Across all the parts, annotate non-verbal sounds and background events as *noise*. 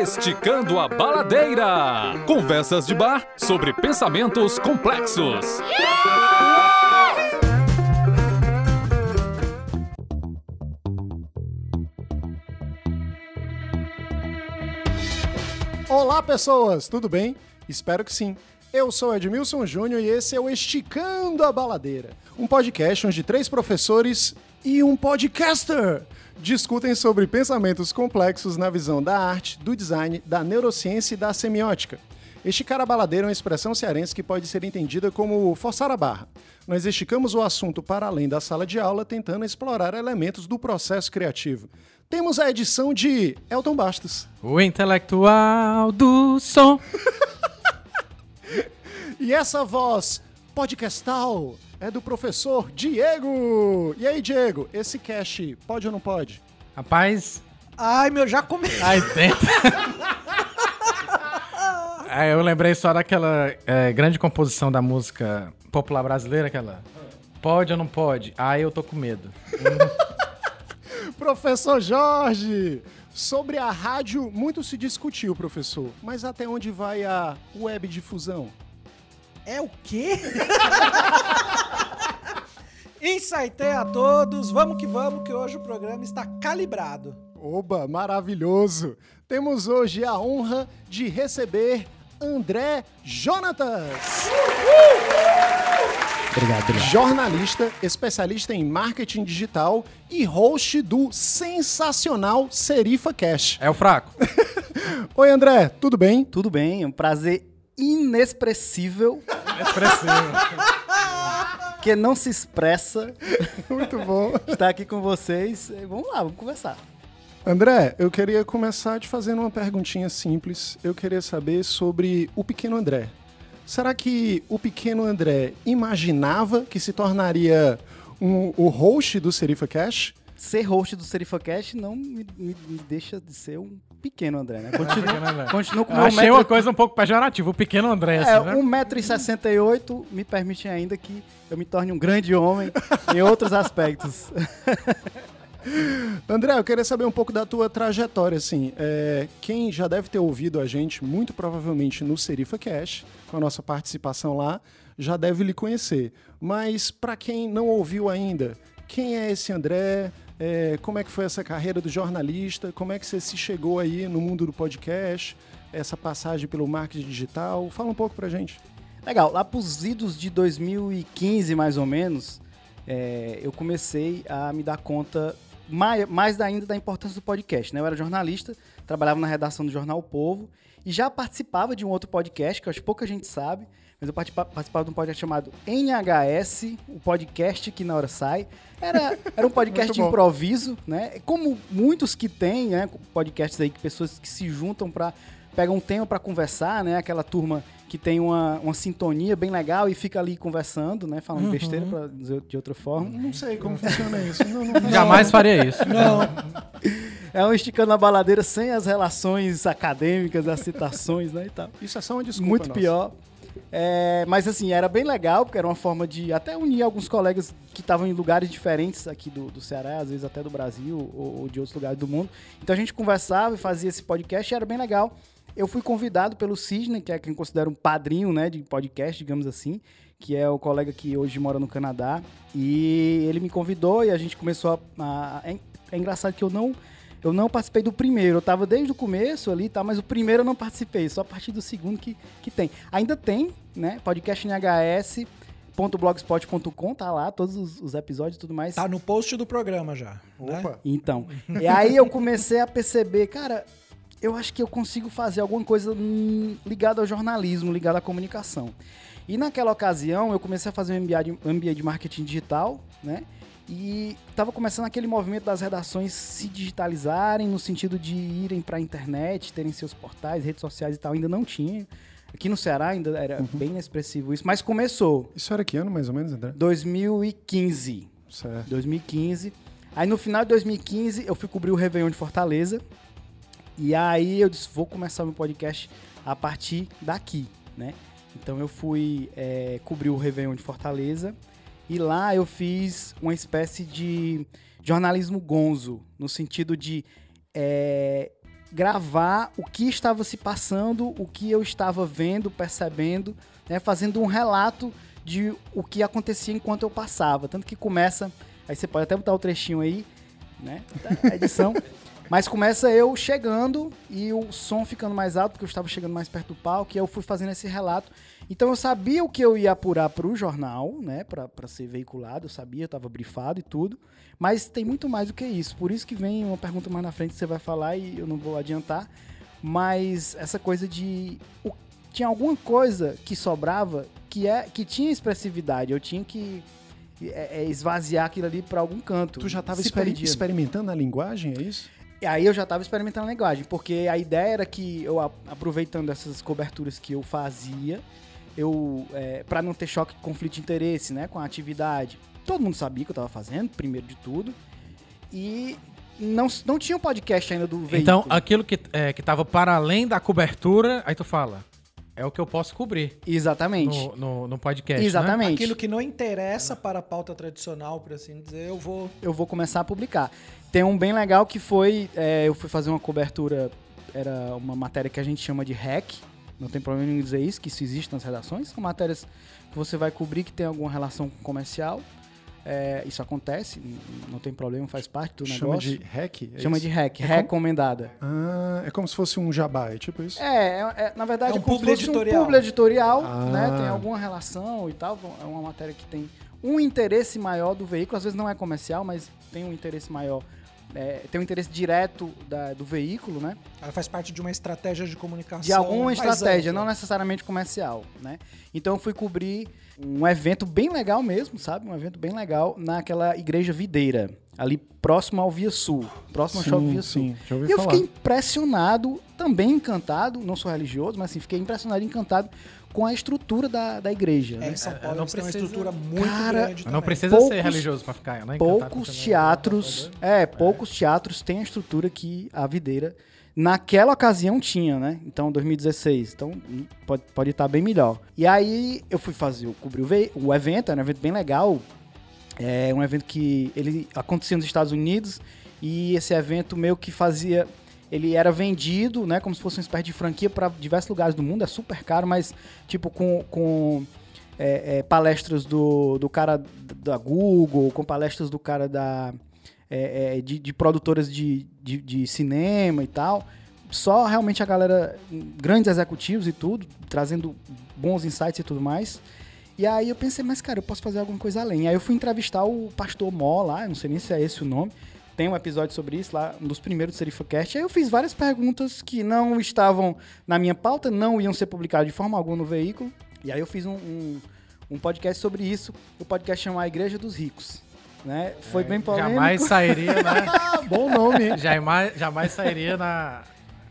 Esticando a Baladeira. Conversas de bar sobre pensamentos complexos. Olá, pessoas, tudo bem? Espero que sim. Eu sou Edmilson Júnior e esse é o Esticando a Baladeira, um podcast onde três professores e um podcaster discutem sobre pensamentos complexos na visão da arte, do design, da neurociência e da semiótica. Esticar a baladeira é uma expressão cearense que pode ser entendida como forçar a barra. Nós esticamos o assunto para além da sala de aula, tentando explorar elementos do processo criativo. Temos a edição de Elton Bastos. O intelectual do som. *laughs* E essa voz podcastal é do professor Diego. E aí, Diego, esse cache pode ou não pode? Rapaz, Ai, meu, já começou. *laughs* aí tenta. É, eu lembrei só daquela é, grande composição da música popular brasileira, aquela. Pode ou não pode? Ah, eu tô com medo. *laughs* Professor Jorge! Sobre a rádio, muito se discutiu, professor. Mas até onde vai a web difusão? É o quê? *laughs* Insightei a todos, vamos que vamos, que hoje o programa está calibrado. Oba, maravilhoso! Temos hoje a honra de receber André Jonatas. Obrigado, obrigado. Jornalista, especialista em marketing digital e host do sensacional Serifa Cash. É o fraco. *laughs* Oi, André, tudo bem? Tudo bem, é um prazer inexpressível Expressivo. *laughs* que não se expressa *laughs* Muito bom. estar aqui com vocês. E Vamos lá, vamos conversar. André, eu queria começar te fazendo uma perguntinha simples. Eu queria saber sobre o pequeno André. Será que o pequeno André imaginava que se tornaria um- o host do Serifa Cash? Ser host do SerifaCast não me, me- me deixa de ser um pequeno André, né? *laughs* Continuo, continuo com Eu meu achei metro- uma coisa um pouco pejorativa, o pequeno André, É, assim, né? 1,68m me permite ainda que eu me torne um grande homem *laughs* em outros aspectos. *laughs* André, eu queria saber um pouco da tua trajetória, assim. É, quem já deve ter ouvido a gente, muito provavelmente no Serifa Cash, com a nossa participação lá, já deve lhe conhecer. Mas para quem não ouviu ainda, quem é esse André? É, como é que foi essa carreira do jornalista? Como é que você se chegou aí no mundo do podcast? Essa passagem pelo marketing digital? Fala um pouco pra gente. Legal, lá pros idos de 2015, mais ou menos, é, eu comecei a me dar conta mais, mais ainda da importância do podcast. Né? Eu era jornalista, trabalhava na redação do Jornal o Povo e já participava de um outro podcast, que acho que pouca gente sabe, mas eu participa- participava de um podcast chamado NHS, o podcast que na hora sai. Era, era um podcast *laughs* de improviso, né? Como muitos que tem, né? Podcasts aí, que pessoas que se juntam para pegam um tema para conversar, né? Aquela turma que tem uma, uma sintonia bem legal e fica ali conversando, né? Falando besteira, pra dizer de outra forma. Não sei como funciona isso. Não, não- Jamais faria isso. *laughs* É um esticando a baladeira sem as relações acadêmicas, as citações, né? E tal. Isso é só uma desculpa. Muito nossa. pior. É, mas assim, era bem legal, porque era uma forma de até unir alguns colegas que estavam em lugares diferentes aqui do, do Ceará, às vezes até do Brasil ou, ou de outros lugares do mundo. Então a gente conversava e fazia esse podcast e era bem legal. Eu fui convidado pelo Sidney, que é quem considera um padrinho né, de podcast, digamos assim, que é o colega que hoje mora no Canadá. E ele me convidou e a gente começou a. a- é, é engraçado que eu não. Eu não participei do primeiro, eu tava desde o começo ali, tá? Mas o primeiro eu não participei, só a partir do segundo que, que tem. Ainda tem, né? Podcast nhs.blogspot.com, tá lá, todos os, os episódios e tudo mais. Tá no post do programa já. né? Opa. Então, e aí eu comecei a perceber, cara, eu acho que eu consigo fazer alguma coisa hum, ligada ao jornalismo, ligada à comunicação. E naquela ocasião eu comecei a fazer um MBA de, MBA de marketing digital, né? E tava começando aquele movimento das redações se digitalizarem no sentido de irem para a internet, terem seus portais, redes sociais e tal, ainda não tinha. Aqui no Ceará ainda era bem inexpressivo isso, mas começou Isso era que ano, mais ou menos, André? 2015. Certo. 2015. Aí no final de 2015 eu fui cobrir o Réveillon de Fortaleza. E aí eu disse, vou começar meu podcast a partir daqui, né? Então eu fui é, cobrir o Réveillon de Fortaleza. E lá eu fiz uma espécie de jornalismo gonzo, no sentido de é, gravar o que estava se passando, o que eu estava vendo, percebendo, né, fazendo um relato de o que acontecia enquanto eu passava. Tanto que começa, aí você pode até botar o trechinho aí, né, da edição. *laughs* Mas começa eu chegando e o som ficando mais alto, porque eu estava chegando mais perto do palco, e eu fui fazendo esse relato. Então eu sabia o que eu ia apurar para o jornal, né, para ser veiculado, eu sabia, eu estava brifado e tudo. Mas tem muito mais do que isso. Por isso que vem uma pergunta mais na frente que você vai falar e eu não vou adiantar. Mas essa coisa de. o- tinha alguma coisa que sobrava que, é, que tinha expressividade. Eu tinha que é, é, esvaziar aquilo ali para algum canto. Tu já estava perdia. experimentando a linguagem, é isso? E aí eu já estava experimentando a linguagem, porque a ideia era que eu, aproveitando essas coberturas que eu fazia, eu, é, para não ter choque de conflito de interesse, né, com a atividade, todo mundo sabia o que eu estava fazendo, primeiro de tudo, e não, não tinha o podcast ainda do veículo. Então, aquilo que, é, que tava para além da cobertura, aí tu fala, é o que eu posso cobrir Exatamente. no, no, no podcast, né? Exatamente. Aquilo que não interessa para a pauta tradicional, por assim dizer, eu vou. eu vou começar a publicar. Tem um bem legal que foi, é, eu fui fazer uma cobertura, era uma matéria que a gente chama de hack, não tem problema em dizer isso, que isso existe nas redações, são matérias que você vai cobrir que tem alguma relação com comercial, é, isso acontece, não tem problema, faz parte do Chama negócio. de hack? é chama isso? de hack, É como- recomendada. Ah, é como se fosse um jabá, é tipo isso? É, é- é, na verdade É um como se publi fosse editorial. um publi editorial, Ah. né? Tem alguma relação e tal. É uma matéria que tem um interesse maior do veículo. Às vezes não é comercial, mas tem um interesse maior. É, tem um interesse direto da- do veículo, né? Ela faz parte de uma estratégia de comunicação. De alguma estratégia, não necessariamente comercial, né? Então eu fui cobrir um evento bem legal mesmo, sabe? Um evento bem legal naquela igreja videira, ali próximo ao Via Sul, próximo ao Shopping Via Sul. sim, E eu falar. fiquei impressionado, também encantado, não sou religioso, mas assim, fiquei impressionado e encantado com a estrutura da, da igreja. É, né? em São Paulo não têm uma precisa- estrutura muito Cara, grande também. não precisa Poucos- ser religioso pra ficar, né? poucos teatros, é, poucos teatros têm a estrutura que a videira naquela ocasião tinha, né? Então 2016, então hum, pode pode estar bem melhor. E aí eu fui fazer, eu cobri o, o evento, era um evento bem legal. É um evento que ele acontecia nos Estados Unidos e esse evento meio que fazia ele era vendido, né, como se fosse uma espécie de franquia para diversos lugares do mundo, é super caro, mas tipo com, com é, é, palestras do, do cara da Google, com palestras do cara da é, é, de, de produtoras de, de, de cinema e tal. Só realmente a galera, grandes executivos e tudo, trazendo bons insights e tudo mais. E aí eu pensei, mas cara, eu posso fazer alguma coisa além. Aí eu fui entrevistar o pastor Mó lá, não sei nem se é esse o nome. Tem um episódio sobre isso lá, um dos primeiros do SerifaCast. Aí eu fiz várias perguntas que não estavam na minha pauta, não iam ser publicadas de forma alguma no veículo. E aí eu fiz um, um, um podcast sobre isso. O podcast chama A Igreja dos Ricos. Né? Foi bem polêmico. Jamais sairia, né? *laughs* Bom nome. jamais, jamais sairia na,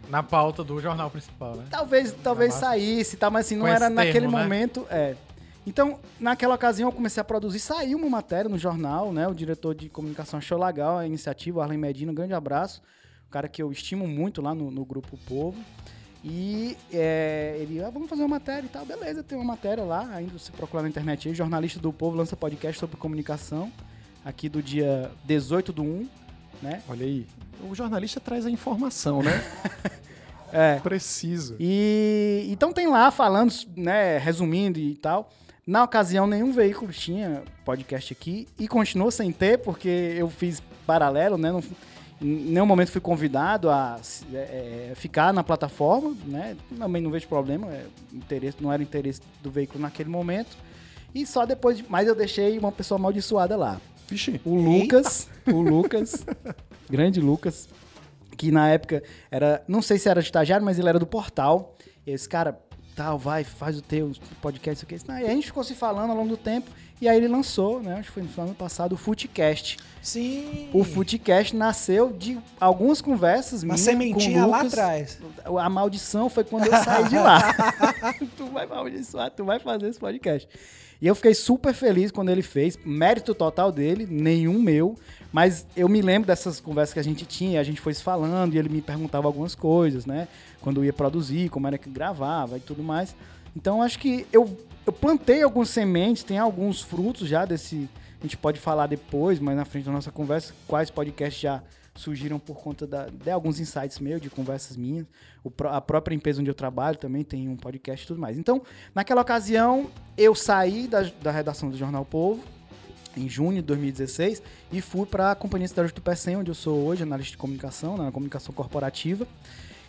na pauta do jornal principal, né? Talvez, talvez saísse, tá? mas assim, não Com era naquele termo, né? momento. É. Então, naquela ocasião, eu comecei a produzir. Saiu uma matéria no jornal, né? O diretor de comunicação achou legal a iniciativa, o Arlen Medina, um grande abraço. Um cara que eu estimo muito lá no, no Grupo Povo. E é, ele, ah, vamos fazer uma matéria e tal. Beleza, tem uma matéria lá, ainda se procurar na internet aí. Jornalista do Povo lança podcast sobre comunicação, aqui do dia 18 do 1, né? Olha aí. O jornalista traz a informação, né? *laughs* É. Preciso. E então tem lá falando, né, resumindo e tal. Na ocasião, nenhum veículo tinha podcast aqui e continuou sem ter, porque eu fiz paralelo, né? Não, em nenhum momento fui convidado a é, é, ficar na plataforma, né? Também não vejo problema, é, interesse, não era interesse do veículo naquele momento. E só depois, de, mas eu deixei uma pessoa amaldiçoada lá. Vixe. O Lucas, o Lucas, *laughs* grande Lucas, que na época era, não sei se era estagiário, mas ele era do portal. E esse cara, tal, vai, faz o teu podcast, isso aqui. E a gente ficou se falando ao longo do tempo. E aí ele lançou, né? Acho que foi no ano passado, o Footcast. Sim. O Footcast nasceu de algumas conversas Uma minhas sementinha com o lá Lucas. atrás. A maldição foi quando eu saí de lá. *laughs* *laughs* tu vai amaldiçoar, tu vai fazer esse podcast. E eu fiquei super feliz quando ele fez. Mérito total dele, nenhum meu. Mas eu me lembro dessas conversas que a gente tinha, a gente foi se falando e ele me perguntava algumas coisas, né? Quando eu ia produzir, como era que gravava e tudo mais. Então acho que eu, eu plantei algumas sementes, tem alguns frutos já desse. A gente pode falar depois, mas na frente da nossa conversa, quais podcasts já surgiram por conta da, de alguns insights meus, de conversas minhas. O a própria empresa onde eu trabalho também tem um podcast e tudo mais. Então, naquela ocasião, eu saí da, da redação do Jornal Povo, em junho de 2016, e fui para a Companhia Cidade do Pecém, onde eu sou hoje analista de comunicação, na comunicação corporativa.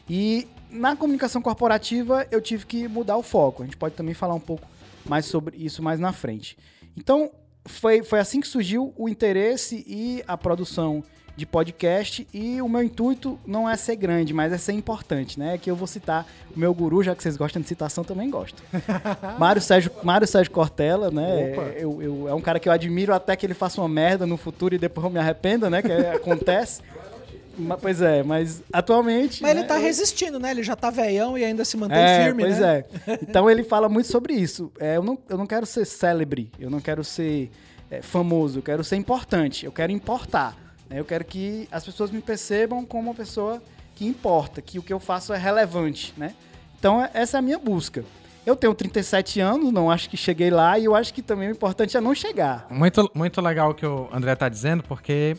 E na comunicação corporativa eu tive que mudar o foco. A gente pode também falar um pouco mais sobre isso mais na frente. Então, foi, foi assim que surgiu o interesse e a produção de podcast. E o meu intuito não é ser grande, mas é ser importante, né? Que eu vou citar o meu guru, já que vocês gostam de citação, também gosto. *laughs* Mário Sérgio, Mário Sérgio Cortella, né? Eu, eu- é um cara que eu admiro até que ele faça uma merda no futuro e depois eu me arrependa, né? Que acontece. *laughs* Mas, pois é, mas atualmente. Mas ele né, tá eu- resistindo, né? Ele já tá veião e ainda se mantém é, firme, pois né? é. Então ele fala muito sobre isso. É, eu, não, eu não quero ser célebre, eu não quero ser é, famoso, eu quero ser importante, eu quero importar. Né? Eu quero que as pessoas me percebam como uma pessoa que importa, que o que eu faço é relevante, né? Então é- essa é a minha busca. Eu tenho 37 anos, não acho que cheguei lá, e eu acho que também o importante é não chegar. Muito, muito legal o que o André tá dizendo, porque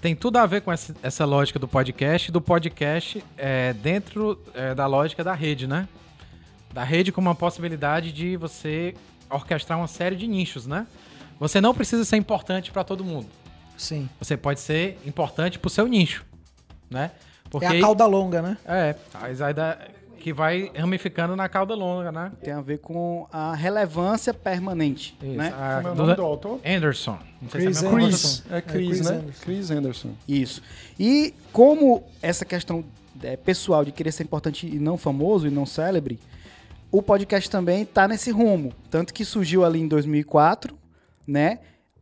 tem tudo a ver com essa, essa lógica do podcast, do podcast é, dentro é, da lógica da rede, né? Da rede como uma possibilidade de você orquestrar uma série de nichos, né? Você não precisa ser importante para todo mundo. Sim. Você pode ser importante pro seu nicho, né? Porque É a cauda longa, né? é, que vai ramificando na cauda longa, né? Tem a ver com a relevância permanente, Isso, né? a- Como é o do- nome do autor? Anderson. Não sei Chris se é. Chris. É É, Chris, Chris né? Anderson. Chris Anderson. Isso. E como essa questão é, pessoal de querer ser importante e não famoso e não célebre, o podcast também está nesse rumo. Tanto que surgiu ali em 2004, né?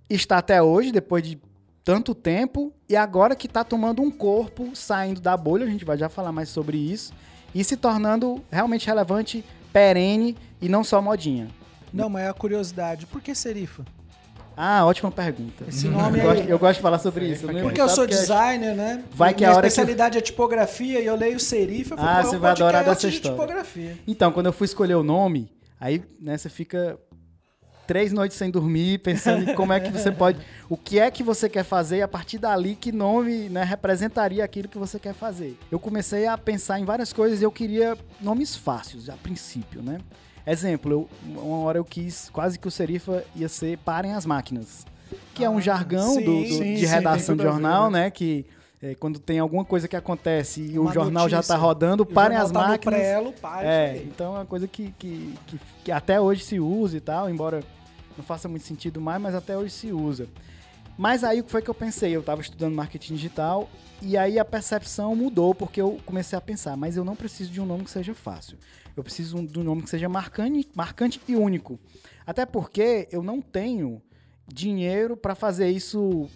Está até hoje, depois de tanto tempo, e agora que está tomando um corpo, saindo da bolha, a gente vai já falar mais sobre isso, e se tornando realmente relevante, perene e não só modinha. Não, mas é a curiosidade. Por que Serifa? Ah, ótima pergunta. Esse nome eu, aí. gosto, eu gosto de falar sobre isso. né? Porque eu sou Podcast. designer, né? Vai que Minha a hora que- especialidade é tipografia e eu leio serifa. eu Ah, é você vai adorar dessa de história. Então, quando eu fui escolher o nome, aí né, você fica três noites sem dormir, pensando em como é que você pode. O que é que você quer fazer e a partir dali que nome né, representaria aquilo que você quer fazer. Eu comecei a pensar em várias coisas e eu queria nomes fáceis, a princípio, né? Exemplo, eu- uma hora eu quis quase que o Serifa ia ser Parem as Máquinas. Que é um jargão sim, do- do- sim, de redação de jornal, né? Que é, quando tem alguma coisa que acontece e Uma o jornal já notícia. tá rodando, O parem as tá no máquinas. prelo, para, É, então é uma coisa que, que, que, que até hoje se usa e tal, embora não faça muito sentido mais, mas até hoje se usa. Mas aí o que foi que eu pensei? Eu estava estudando marketing digital e aí a percepção mudou porque eu comecei a pensar, mas eu não preciso de um nome que seja fácil. Eu preciso de um nome que seja marcante, marcante e único. Até porque eu não tenho dinheiro para fazer isso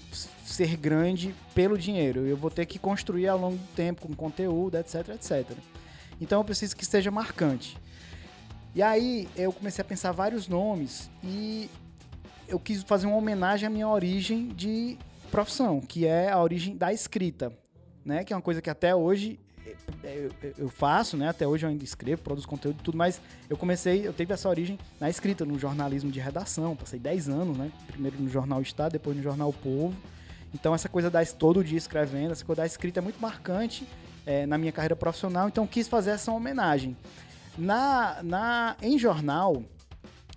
ser grande pelo dinheiro. Eu vou ter que construir ao longo do tempo com conteúdo, etc, etc. Então eu preciso que seja marcante. E aí eu comecei a pensar vários nomes e eu quis fazer uma homenagem à minha origem de profissão, que é a origem da escrita, né? Que é uma coisa que até hoje eh, eu, eu faço, né? Até hoje eu ainda escrevo, produzo conteúdo e tudo, mas eu comecei, eu tive essa origem na escrita, no jornalismo de redação, passei 10 anos, né? Primeiro no Jornal Estado, depois no Jornal Povo. Então essa coisa da todo dia escrevendo, essa coisa da escrita é muito marcante eh, na minha carreira profissional, então quis fazer essa homenagem. Na, na, em jornal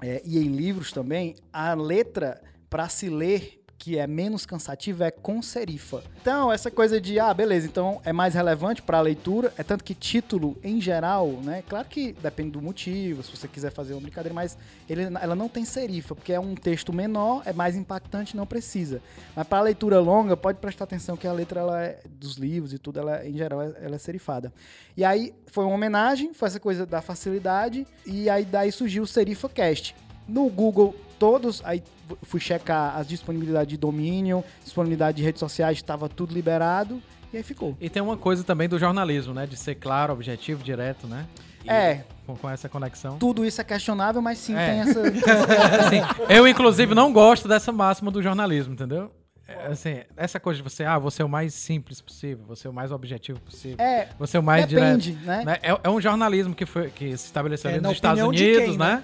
é, e em livros também, a letra para se ler que é menos cansativa é com serifa. Então, essa coisa de, ah, beleza, então é mais relevante para a leitura, é tanto que título, em geral, né? Claro que depende do motivo, se você quiser fazer uma brincadeira, mas ele, ela não tem serifa, porque é um texto menor, é mais impactante, não precisa. Mas para leitura longa, pode prestar atenção que a letra ela é, dos livros e tudo, ela, em geral, ela é serifada. E aí foi uma homenagem, foi essa coisa da facilidade, e aí daí surgiu o Serifa Cast. No Google, todos, aí fui checar as disponibilidades de domínio, disponibilidade de redes sociais, estava tudo liberado, e aí ficou. E tem uma coisa também do jornalismo, né? De ser claro, objetivo, direto, né? E É. Com, com essa conexão. Tudo isso é questionável, mas sim É. tem essa. *laughs* Assim, eu, inclusive, não gosto dessa máxima do jornalismo, entendeu? É, Assim, essa coisa de você, ah, você é o mais simples possível, você é o mais objetivo possível, É, você é o mais depende, direto. né? né? É, é um jornalismo que, foi, que se estabeleceu É, nos Estados Unidos, quem, né?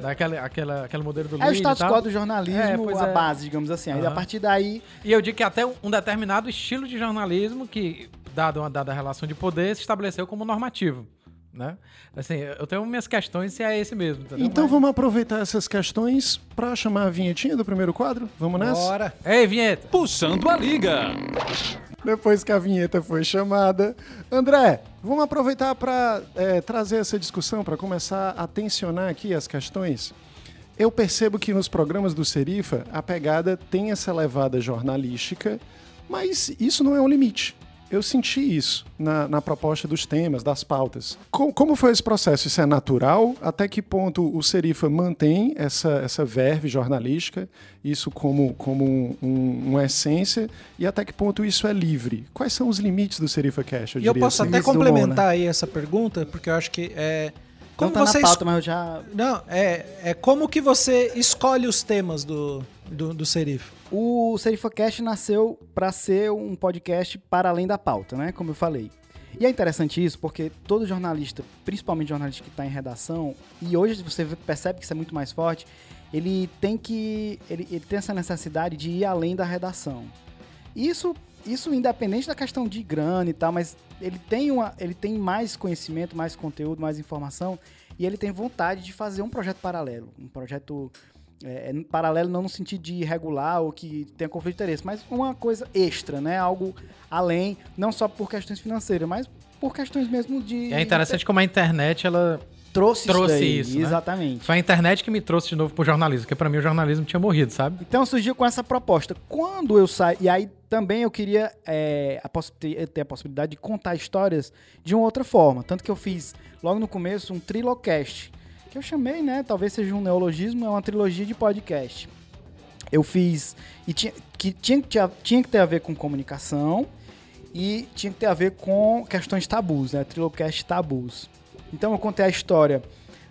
Daquele aquela, aquele modelo do É o e status quo do jornalismo, É, a é. base, digamos assim. Aí a partir daí, E eu digo que até um determinado estilo de jornalismo que, dado uma dada relação de poder, se estabeleceu como normativo, né? Assim, eu tenho minhas questões se é esse mesmo, entendeu? Então Mas- vamos aproveitar essas questões pra chamar a vinhetinha do primeiro quadro? Vamos nessa? Bora. Ei, vinheta! Puxando a liga. Depois que a vinheta foi chamada. André, vamos aproveitar para trazer essa discussão, para começar a tensionar aqui as questões. Eu percebo que nos programas do Serifa a pegada tem essa levada jornalística, mas isso não é um limite. Eu senti isso na, na proposta dos temas, das pautas. Co- como foi esse processo? Isso é natural? Até que ponto o Serifa mantém essa, essa verve jornalística, isso como, como um- um- uma essência, e até que ponto isso é livre? Quais são os limites do Serifa Cash? E eu posso assim? até complementar aí essa pergunta, porque eu acho que é. Como não tá você na pauta, mas eu já... Não, é, é como que você escolhe os temas do, do, do Serif? O SerifaCast nasceu para ser um podcast para além da pauta, né? Como eu falei. E é interessante isso porque todo jornalista, principalmente jornalista que está em redação, e hoje você percebe que isso é muito mais forte, ele tem que. Ele, ele tem essa necessidade de ir além da redação. Isso, isso independente da questão de grana e tal, mas ele tem, uma, ele tem mais conhecimento, mais conteúdo, mais informação, e ele tem vontade de fazer um projeto paralelo. Um projeto é, é, paralelo não no sentido de irregular ou que tenha conflito de interesse, mas uma coisa extra, né? Algo além, não só por questões financeiras, mas por questões mesmo de. É interessante como a internet, ela trouxe, trouxe isso, daí, isso, né? Exatamente. foi a internet que me trouxe de novo pro jornalismo, porque pra mim o jornalismo tinha morrido, sabe? Então surgiu com essa proposta. Quando eu saí, e aí também eu queria é, a ter a possibilidade de contar histórias de uma outra forma. Tanto que eu fiz logo no começo um trilocast, que eu chamei, né? Talvez seja um neologismo, é uma trilogia de podcast. Eu fiz. E tinha que, tinha, tinha, tinha que ter a ver com comunicação e tinha que ter a ver com questões tabus, né? Trilocast tabus. Então eu contei a história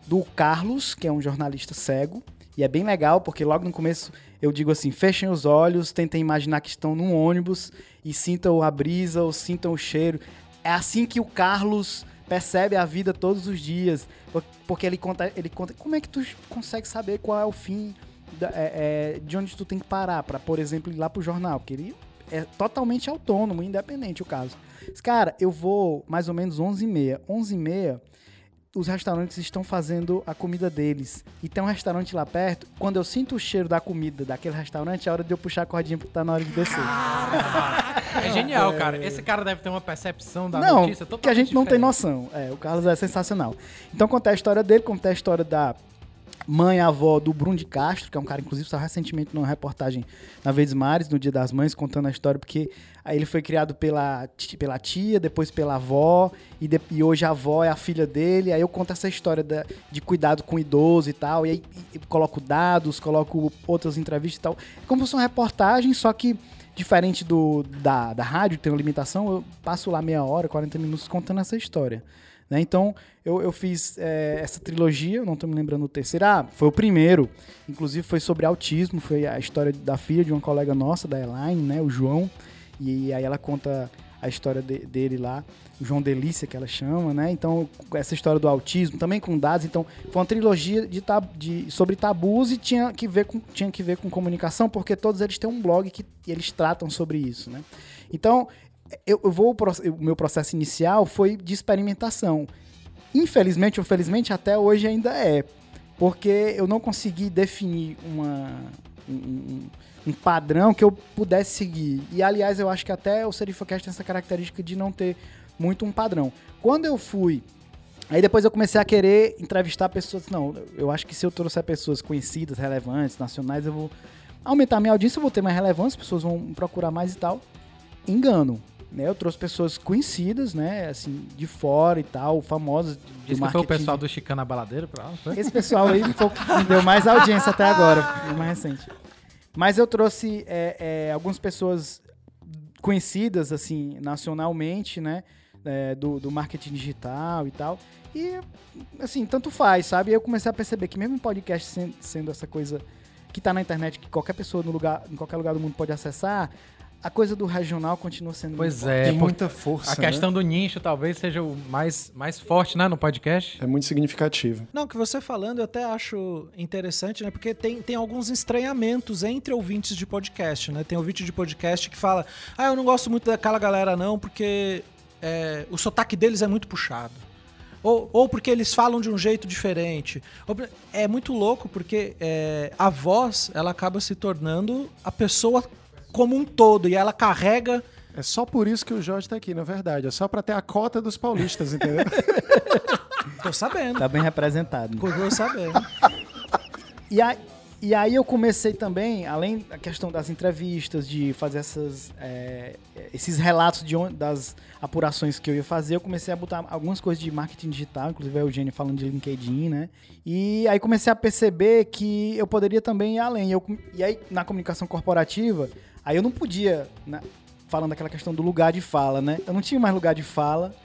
do Carlos, que é um jornalista cego, e é bem legal porque logo no começo eu digo assim: fechem os olhos, tentem imaginar que estão num ônibus e sintam a brisa ou sintam o cheiro. É assim que o Carlos percebe a vida todos os dias, por- porque ele conta, ele conta como é que tu consegue saber qual é o fim é- é, de onde tu tem que parar para, por exemplo, ir lá pro jornal, porque ele é totalmente autônomo, independente o caso. Cara, eu vou mais ou menos 11h30. 11h30, os restaurantes estão fazendo a comida deles. E tem um restaurante lá perto. Quando eu sinto o cheiro da comida daquele restaurante, é hora de eu puxar a cordinha porque tá na hora de descer. É genial, cara. Esse cara deve ter uma percepção da não, notícia totalmente que a gente não tem noção. É, o Carlos é sensacional. Então contei a história dele, contei a história da mãe avó do Bruno de Castro, que é um cara, inclusive, saiu recentemente numa reportagem na Verdes Mares, no Dia das Mães, contando a história, porque aí ele foi criado pela, pela tia, depois pela avó, e, de- e hoje a avó é a filha dele. Aí eu conto essa história da- de cuidado com o idoso e tal, e aí e- coloco dados, coloco outras entrevistas e tal. É como se fosse uma reportagem, só que diferente do, da, da rádio, tem uma limitação, eu passo lá meia hora, 40 minutos contando essa história. né? Então, eu, eu fiz é, essa trilogia, não tô me lembrando o terceiro. Ah, foi o primeiro. Inclusive, foi sobre autismo, foi a história da filha de uma colega nossa, da Elaine, né, o João. E aí ela conta a história de- dele lá, o João Delícia, que ela chama, né? Então, essa história do autismo, também com dados. Então, foi uma trilogia de, tab- de- sobre tabus e tinha que, ver com, tinha que ver com comunicação, porque todos eles têm um blog que eles tratam sobre isso, né? Então, eu, vou, o meu processo inicial foi de experimentação. Infelizmente ou felizmente, até hoje ainda é. Porque eu não consegui definir uma, um, um- padrão que eu pudesse seguir. E, aliás, eu acho que até o Serifocast tem essa característica de não ter muito um padrão. Quando eu fui... Aí depois eu comecei a querer entrevistar pessoas. Não, eu acho que se eu trouxer pessoas conhecidas, relevantes, nacionais, eu vou aumentar minha audiência, eu vou ter mais relevância, as pessoas vão procurar mais e tal. Engano. Né? Eu trouxe pessoas conhecidas, né? Assim, de fora e tal, famosas. do Diz que foi o marketing pessoal de- do Chicana Baladeiro pra lá, foi? esse pessoal aí foi o que deu mais audiência até agora, o mais recente. Mas eu trouxe é, é, algumas pessoas conhecidas, assim, nacionalmente, né? é, do, do marketing digital e tal. E, assim, tanto faz, sabe? E eu comecei a perceber que mesmo um podcast sen- sendo essa coisa que tá na internet, que qualquer pessoa no lugar, em qualquer lugar do mundo pode acessar, a coisa do regional continua sendo Pois muito é, Tem por- muita força, a questão do nicho talvez seja o mais, mais forte, né, no podcast. né? É muito significativo. Não, que você falando eu até acho interessante, né? Porque tem, tem alguns estranhamentos entre ouvintes de podcast, né? Tem ouvinte de podcast que fala: Ah, eu não gosto muito daquela galera, não, porque é, o sotaque deles é muito puxado. Ou, ou porque eles falam de um jeito diferente. É muito louco porque é, a voz ela acaba se tornando a pessoa como um todo e ela carrega É só por isso que o Jorge tá aqui, na verdade. É só pra ter a cota dos paulistas, entendeu? *laughs* Tô sabendo. Tá bem representado. Tô sabendo. E, a- e aí eu comecei também, além da questão das entrevistas, de fazer essas, é, esses relatos de onde- das apurações que eu ia fazer, eu comecei a botar algumas coisas de marketing digital, inclusive a Eugênio falando de LinkedIn, né? E aí comecei a perceber que eu poderia também ir além. Eu, e aí, na comunicação corporativa, aí eu não podia, né, falando daquela questão do lugar de fala, né? Eu não tinha mais lugar de fala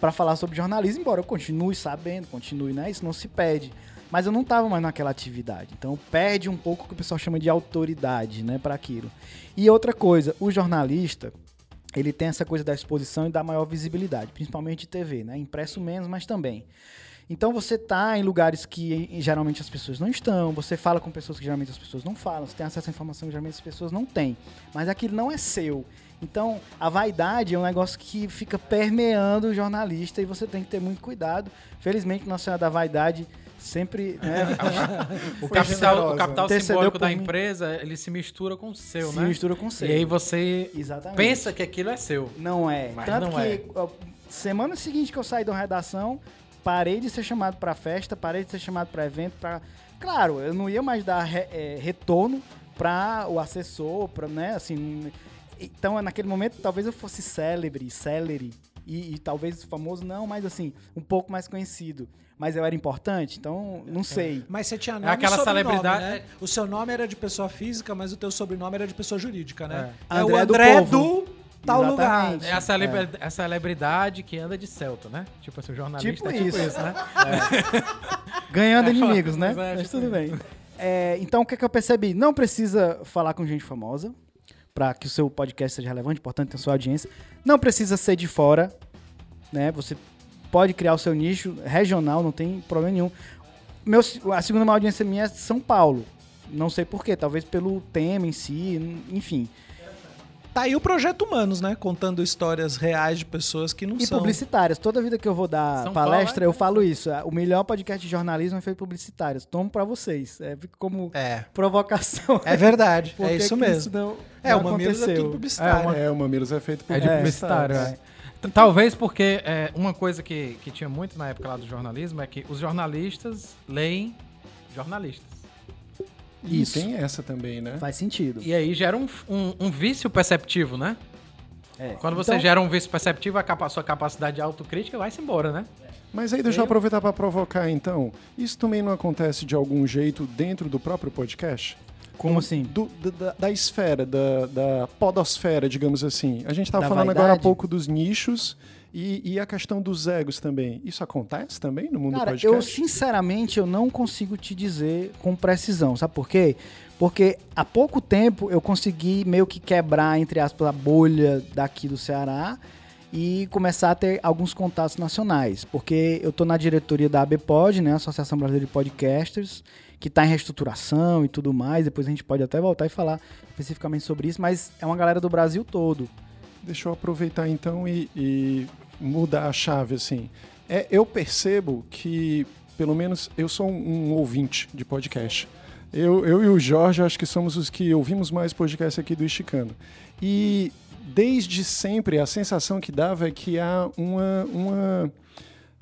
para falar sobre jornalismo, embora eu continue sabendo, continue, né? Isso não se pede. Mas eu não estava mais naquela atividade. Então perde um pouco o que o pessoal chama de autoridade, né, para aquilo. E outra coisa, o jornalista, ele tem essa coisa da exposição e da maior visibilidade, principalmente TV, né? Impresso menos, mas também. Então você tá em lugares que geralmente as pessoas não estão, você fala com pessoas que geralmente as pessoas não falam, você tem acesso à informação que geralmente as pessoas não têm. Mas aquilo não é seu. Então, a vaidade é um negócio que fica permeando o jornalista e você tem que ter muito cuidado. Felizmente, Nossa Senhora da Vaidade sempre, né, *laughs* O capital, o capital simbólico da mim. empresa, ele se mistura com o seu, se né? mistura com o seu. E aí você Exatamente. pensa que aquilo é seu. Não é. Mas Tanto não que é. semana seguinte que eu saí da redação, parei de ser chamado pra festa, parei de ser chamado pra evento, para Claro, eu não ia mais dar re- é, retorno pra o assessor, pra, né, assim... Então, naquele momento, talvez eu fosse célebre, celery, e, e talvez famoso não, mas assim, um pouco mais conhecido. Mas eu era importante, então, não sei. Mas você tinha nome aquela e sobrenome, celebridade- né? O seu nome era de pessoa física, mas o teu sobrenome era de pessoa jurídica, né? É. É, o André do André povo. do tal lugar. Exatamente. É a, celebra- a celebridade que anda de Celta, né? Tipo assim, o jornalista Tipo é tipo isso. isso, né? *laughs* Ganhando É, inimigos, né? mas é, Mas tudo bem. É, então, o que, é que eu percebi? Não precisa falar com gente famosa para que o seu podcast seja relevante, portanto, ter sua audiência. Não precisa ser de fora, né? Você pode criar o seu nicho regional, não tem problema nenhum. Meu, a segunda maior audiência minha é São Paulo. Não sei porquê, talvez pelo tema em si, enfim. Tá aí o Projeto Humanos, né? Contando histórias reais de pessoas que não E são. publicitárias. Toda vida que eu vou dar São palestra, Paulo, eu falo isso. O melhor podcast de jornalismo é feito publicitários. Tomo pra vocês. É como É. provocação. É verdade. *laughs* É isso que mesmo. isso não, é, não o Mamilos é tudo publicitário. É, o Mamilos é feito por É de É, publicitário, é. Talvez porque é, uma coisa que, que tinha muito na época lá do jornalismo é que os jornalistas leem jornalistas. E Isso. tem essa também, né? Faz sentido. E aí gera um, um, um vício perceptivo, né? É. Quando você Então, gera um vício perceptivo, a capa- sua capacidade de autocrítica vai-se embora, né? Mas aí deixa eu aproveitar para provocar então. Isso também não acontece de algum jeito dentro do próprio podcast? Como assim? Do- da, da- da esfera, da, da podosfera, digamos assim. A gente estava falando agora há vaidade? pouco dos nichos e, e a questão dos egos também. Isso acontece também no mundo Cara, do eu podcast? sinceramente eu não consigo te dizer com precisão, sabe por quê? Porque há pouco tempo eu consegui meio que quebrar, entre aspas, a bolha daqui do Ceará e começar a ter alguns contatos nacionais. Porque eu tô na diretoria da ABPOD, né, Associação Brasileira de Podcasters, que está em reestruturação e tudo mais. Depois a gente pode até voltar e falar especificamente sobre isso, mas é uma galera do Brasil todo. Deixa eu aproveitar então e, e mudar a chave assim. É, eu percebo que, pelo menos, eu sou um, um ouvinte de podcast. Eu, eu e o Jorge acho que somos os que ouvimos mais podcast aqui do Esticando. E desde sempre a sensação que dava é que há uma, uma,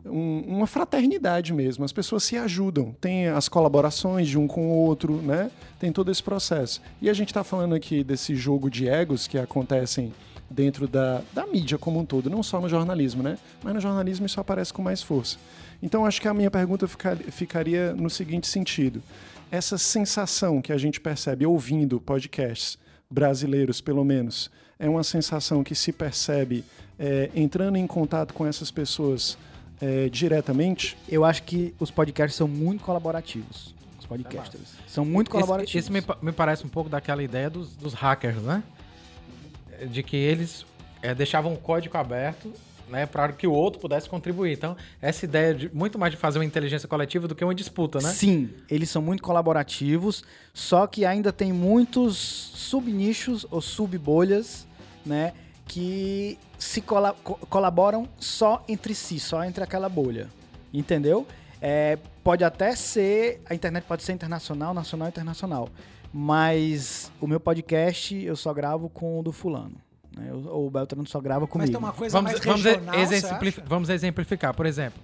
um- uma fraternidade mesmo. As pessoas se ajudam, tem as colaborações de um com o outro, né? Tem todo esse processo. E a gente está falando aqui desse jogo de egos que acontecem dentro da, da mídia como um todo, não só no jornalismo, né? Mas no jornalismo isso aparece com mais força. Então acho que a minha pergunta ficar- ficaria no seguinte sentido: essa sensação que a gente percebe ouvindo podcasts brasileiros, pelo menos, é uma sensação que se percebe é, entrando em contato com essas pessoas é, diretamente. Eu acho que os podcasts são muito colaborativos. Os podcasters. São muito colaborativos. isso me, me parece um pouco daquela ideia dos, dos hackers, né? De que eles é, deixavam o código aberto né, para que o outro pudesse contribuir. Então, essa ideia de muito mais de fazer uma inteligência coletiva do que uma disputa, né? Sim, eles são muito colaborativos, só que ainda tem muitos subnichos ou subbolhas, né, que se cola co colaboram só entre si, só entre aquela bolha. Entendeu? É, pode até ser, a internet pode ser internacional, nacional, internacional. Mas o meu podcast eu só gravo com o do fulano. Né? O, o Beltrano só grava comigo. Mas tem uma coisa Vamos, mais vamos, regional, você exemplifi- acha? vamos exemplificar. Por exemplo,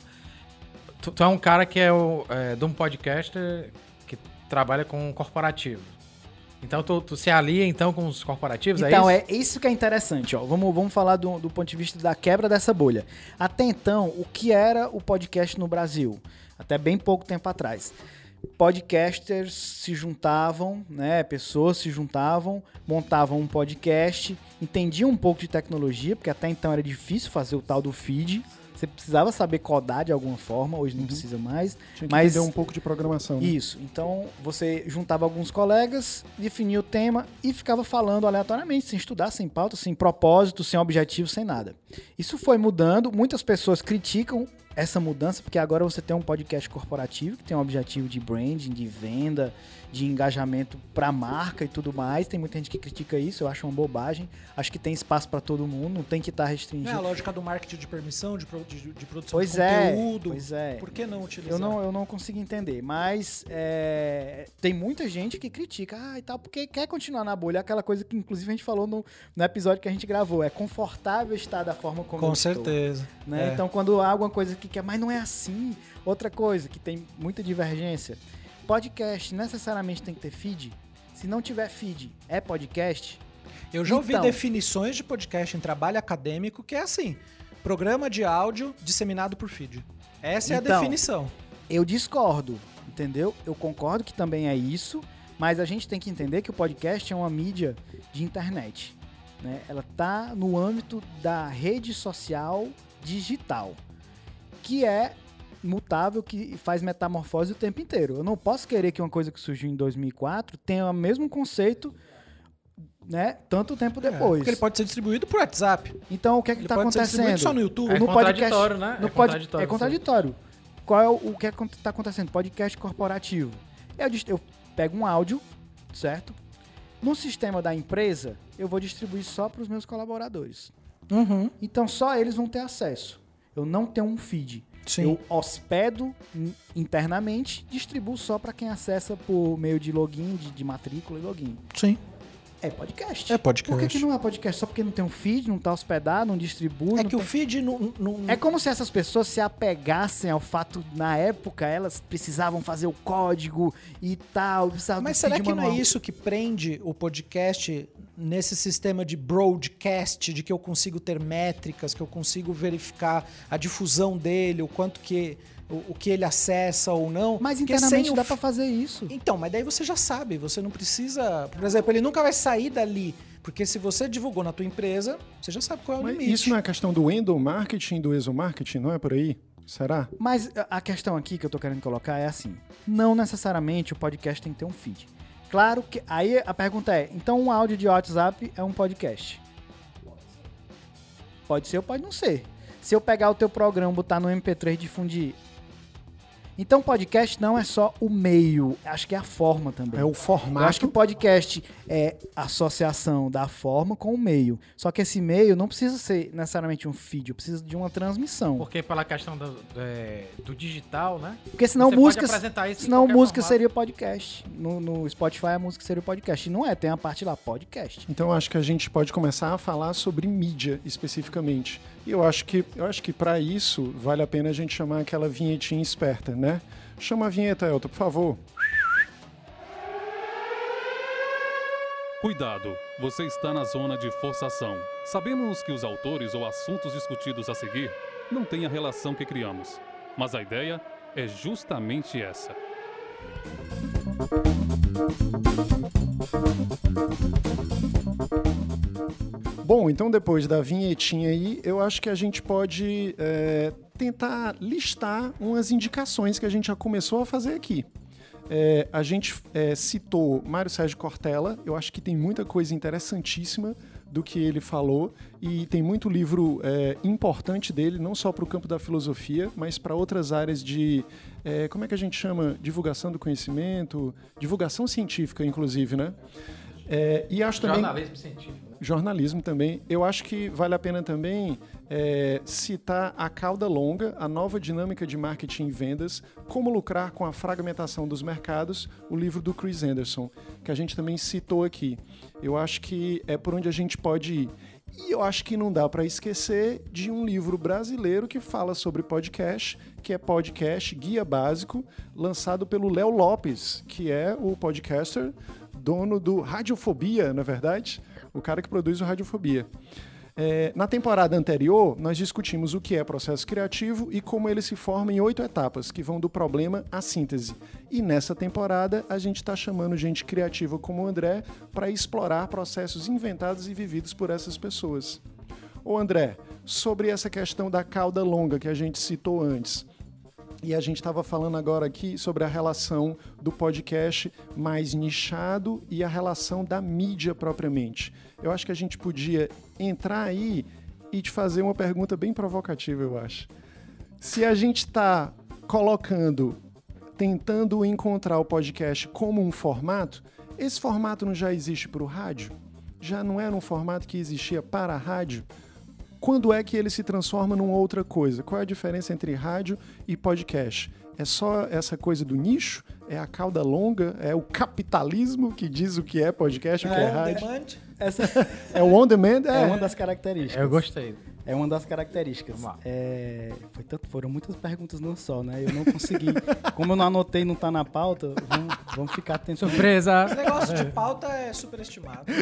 tu, tu é um cara que é, o, é de um podcaster que trabalha com corporativo. Então, tu, tu se alia então com os corporativos, Então, é isso? é isso que é interessante. Ó. Vamos, vamos falar do, do ponto de vista da quebra dessa bolha. Até então, o que era o podcast no Brasil? Até bem pouco tempo atrás. Podcasters se juntavam, né? Pessoas se juntavam, montavam um podcast, entendiam um pouco de tecnologia, porque até então era difícil fazer o tal do feed. Você precisava saber codar de alguma forma, hoje não precisa mais. Tinha que Mas- um pouco de programação. né? Isso. Então você juntava alguns colegas, definia o tema e ficava falando aleatoriamente, sem estudar, sem pauta, sem propósito, sem objetivo, sem nada. Isso foi mudando. Muitas pessoas criticam essa mudança, porque agora você tem um podcast corporativo que tem um objetivo de branding, de venda, de engajamento para marca e tudo mais. Tem muita gente que critica isso, eu acho uma bobagem. Acho que tem espaço para todo mundo, não tem que estar Não é restringido. a lógica do marketing de permissão, de, de- de produção Pois de é, conteúdo. pois é. Por que não utilizar? Eu não, eu não consigo entender, mas é, tem muita gente que critica, ah, e tal, porque quer continuar na bolha. Aquela coisa que, inclusive, a gente falou no, no episódio que a gente gravou. É confortável estar da forma como Com estou, certeza. né? É. Então, quando há alguma coisa que quer, mas não é assim. Outra coisa que tem muita divergência. Podcast necessariamente tem que ter feed? Se não tiver feed, é podcast? Eu já ouvi Então. definições de podcast em trabalho acadêmico que é assim: programa de áudio disseminado por feed. Essa é a Então, definição. Eu discordo, entendeu? Eu concordo que também é isso, mas a gente tem que entender que o podcast é uma mídia de internet. Né? Ela tá no âmbito da rede social digital, que é mutável, que faz metamorfose o tempo inteiro. Eu não posso querer que uma coisa que surgiu em 2004 tenha o mesmo conceito, né, tanto tempo É, depois. porque ele pode ser distribuído por WhatsApp. Então, o que é que está pode ser distribuído acontecendo? só no YouTube. É no podcast- contraditório, né? No é pod- contraditório. é contraditório. Qual é o, o que está acontecendo? Podcast corporativo. Eu, dist- eu pego um áudio, certo? No sistema da empresa, eu vou distribuir só para os meus colaboradores. Uhum. Então só eles vão ter acesso. Eu não tenho um feed. Sim. Eu hospedo in- internamente, distribuo só para quem acessa por meio de login, de, de matrícula e login. Sim. É podcast. É podcast. Por que, que não é podcast? Só porque não tem um feed, não tá hospedado, não distribui. É não que o tem- feed não. não- é como se essas pessoas se apegassem ao fato, na época, elas precisavam fazer o código e tal. Mas será que não é manual. isso que prende o podcast nesse sistema de broadcast, de que eu consigo ter métricas, que eu consigo verificar a difusão dele, o quanto que o, o que ele acessa ou não? Mas Porque internamente o dá pra fazer isso. Então, mas daí você já sabe, você não precisa. Por exemplo, ele nunca vai sair dali. Porque se você divulgou na tua empresa, você já sabe qual é o Mas limite. isso não é questão do endomarketing, do exomarketing, não é por aí? Será? Mas a- a questão aqui que eu tô querendo colocar é assim: não necessariamente o podcast tem que ter um feed. Claro que. Aí a pergunta é: então um áudio de WhatsApp é um podcast? Pode ser ou pode não ser. Se eu pegar o teu programa, botar no MP3 e difundir. Então podcast não é só o meio, acho que é a forma também. É o Eu formato. acho que podcast é a associação da forma com o meio. Só que esse meio não precisa ser necessariamente um feed, precisa de uma transmissão. Porque pela questão do, é, do digital, né? Porque senão Você música, pode apresentar isso em senão música formato. seria podcast. No, no Spotify a música seria podcast. E não é, tem a parte lá, podcast. Então eu acho que a gente pode começar a falar sobre mídia especificamente. E eu acho que eu acho que para isso vale a pena a gente chamar aquela vinhetinha esperta, né? Chama a vinheta, Elton, por favor. Cuidado, você está na zona de forçação. Sabemos que os autores ou assuntos discutidos a seguir não têm a relação que criamos, mas a ideia é justamente essa. Bom, então depois da vinhetinha aí, eu acho que a gente pode é, tentar listar umas indicações que a gente já começou a fazer aqui. É, a gente é, citou Mário Sérgio Cortella, eu acho que tem muita coisa interessantíssima do que ele falou e tem muito livro é, importante dele, não só para o campo da filosofia, mas para outras áreas de, é, como é que a gente chama? Divulgação do conhecimento, divulgação científica, inclusive, né? É, e acho também Jornalismo científico. Jornalismo também. Eu acho que vale a pena também é, citar a cauda longa, a nova dinâmica de marketing e vendas, como lucrar com a fragmentação dos mercados, o livro do Chris Anderson, que a gente também citou aqui. Eu acho que é por onde a gente pode ir. E eu acho que não dá para esquecer de um livro brasileiro que fala sobre podcast, que é Podcast Guia Básico, lançado pelo Léo Lopes, que é o podcaster dono do Radiofobia, na verdade, o cara que produz o Radiofobia. É, na temporada anterior, nós discutimos o que é processo criativo e como ele se forma em oito etapas, que vão do problema à síntese. E nessa temporada, a gente está chamando gente criativa como o André para explorar processos inventados e vividos por essas pessoas. Ô André, sobre essa questão da cauda longa que a gente citou antes, e a gente estava falando agora aqui sobre a relação do podcast mais nichado e a relação da mídia propriamente. Eu acho que a gente podia entrar aí e te fazer uma pergunta bem provocativa, eu acho. Se a gente está colocando, tentando encontrar o podcast como um formato, esse formato não já existe para o rádio? Já não era um formato que existia para a rádio? Quando é que ele se transforma numa outra coisa? Qual é a diferença entre rádio e podcast? É só essa coisa do nicho? É a cauda longa? É o capitalismo que diz o que é podcast, o que é, On rádio? demand. Essa *laughs* É o on demand? é É, uma das características. Eu gostei. É uma das características. Vamos lá. É, foi tanto, foram muitas perguntas num só, né? Eu não consegui. *laughs* Como eu não anotei, não tá na pauta, vamos, vamos ficar tentando. Surpresa! Esse negócio de pauta é superestimado. *laughs*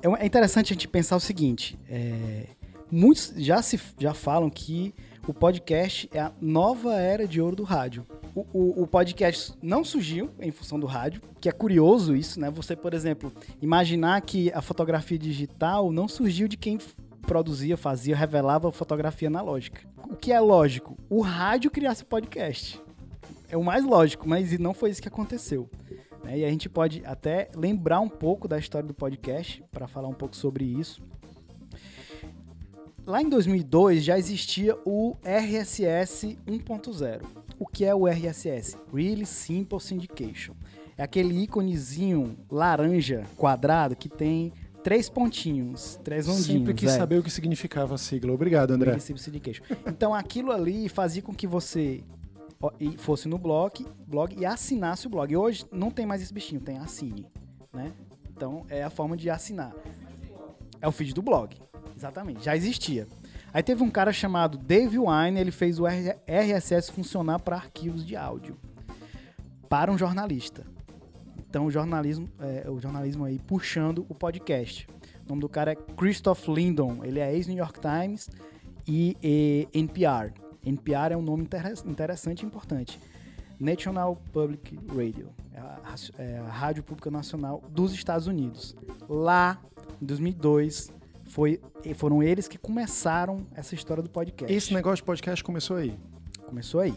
É é interessante a gente pensar o seguinte: é, muitos já, se, já falam que o podcast é a nova era de ouro do rádio. O, o- o podcast não surgiu em função do rádio, que é curioso isso, né? Você, por exemplo, imaginar que a fotografia digital não surgiu de quem produzia, fazia, revelava fotografia analógica. O que é lógico? O rádio criasse podcast. É o mais lógico, mas não foi isso que aconteceu. né? E a gente pode até lembrar um pouco da história do podcast para falar um pouco sobre isso. Lá em 2002 já existia o RSS 1.0. O que é o RSS? Really Simple Syndication. É aquele íconezinho laranja quadrado que tem três pontinhos, três ondinhos. Sempre quis é. saber o que significava a sigla. Obrigado, André. Então aquilo ali fazia com que você e fosse no blog, blog e assinasse o blog. Hoje não tem mais esse bichinho, tem assine, né? Então é a forma de assinar. É o feed do blog, exatamente. Já existia. Aí teve um cara chamado Dave Wine, ele fez o RSS funcionar para arquivos de áudio para um jornalista. Então o jornalismo, é, o jornalismo aí puxando o podcast. O nome do cara é Christoph Lindon. Ele é ex-New York Times e, e NPR. NPR é um nome inter- interessante e importante. National Public Radio. É a, é a Rádio Pública Nacional dos Estados Unidos. Lá, em 2002, foi, foram eles que começaram essa história do podcast. Esse negócio de podcast começou aí. Começou aí.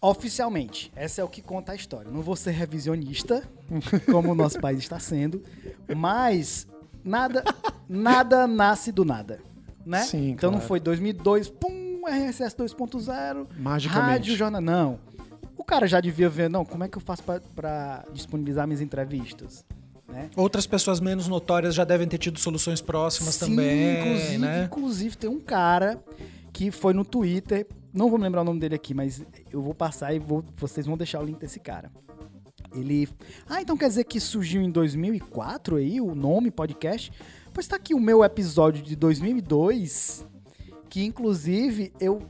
Oficialmente, essa é o que conta a história. Não vou ser revisionista, como o nosso país está sendo, mas nada, nada nasce do nada, né? Sim, então não claro. foi 2002, pum, RSS 2.0, Magicamente. rádio, jornal, não. O cara já devia ver, não, como é que eu faço para disponibilizar minhas entrevistas, né? Outras pessoas menos notórias já devem ter tido soluções próximas Sim, também, inclusive, né? inclusive tem um cara que foi no Twitter, não vou me lembrar o nome dele aqui, mas eu vou passar e vou- vocês vão deixar o link desse cara. Ele, ah, então quer dizer que surgiu em 2004 aí o nome podcast? Pois tá aqui o meu episódio de 2002, que inclusive eu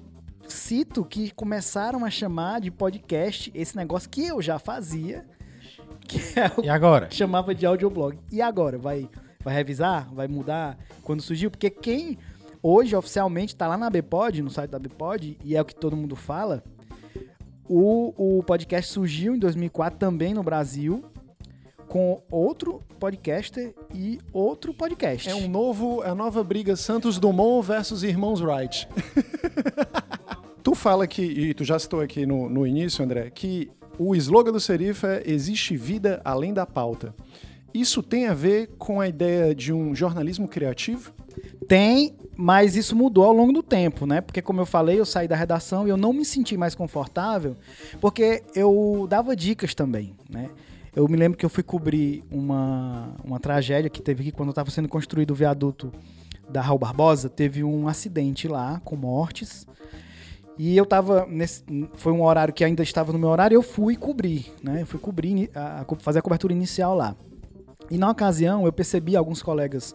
cito que começaram a chamar de podcast esse negócio que eu já fazia, que é o E agora? chamava de audioblog. E agora? Vai, vai revisar? Vai mudar quando surgiu? Porque quem hoje oficialmente tá lá na Bpod, no site da Bpod, e é o que todo mundo fala, o, o podcast surgiu em 2004 também no Brasil, com outro podcaster e outro podcast. É um novo, é a nova briga Santos Dumont versus Irmãos Wright. *laughs* tu fala que, e tu já citou aqui no, no início, André, que o slogan do Serif é Existe vida além da pauta. Isso tem a ver com a ideia de um jornalismo criativo? Tem, mas isso mudou ao longo do tempo, né? Porque, como eu falei, eu saí da redação e eu não me senti mais confortável, porque eu dava dicas também, né? Eu me lembro que eu fui cobrir uma, uma tragédia que teve aqui quando estava sendo construído o viaduto da Raul Barbosa. Teve um acidente lá com mortes. E eu tava nesse. Foi um horário que ainda estava no meu horário, eu fui cobrir, né? Eu fui cobrir, a, a, fazer a cobertura inicial lá. E na ocasião eu percebi alguns colegas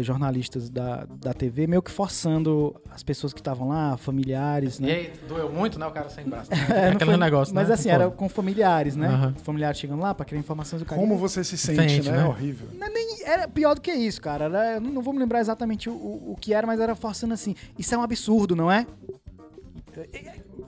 jornalistas da, da TV meio que forçando as pessoas que estavam lá, familiares, né? E aí, doeu muito, né? O cara sem braço. *laughs* É, não Aquele foi- negócio, Mas né? assim, era com familiares, né? Aham. Familiares chegando lá pra querer informações do cara. Como você se sente, Sente, né? né? Horrível. Não é nem- era pior do que isso, cara. Era- eu não, não vou me lembrar exatamente o, o, o que era, mas era forçando assim. Isso é um absurdo, não é?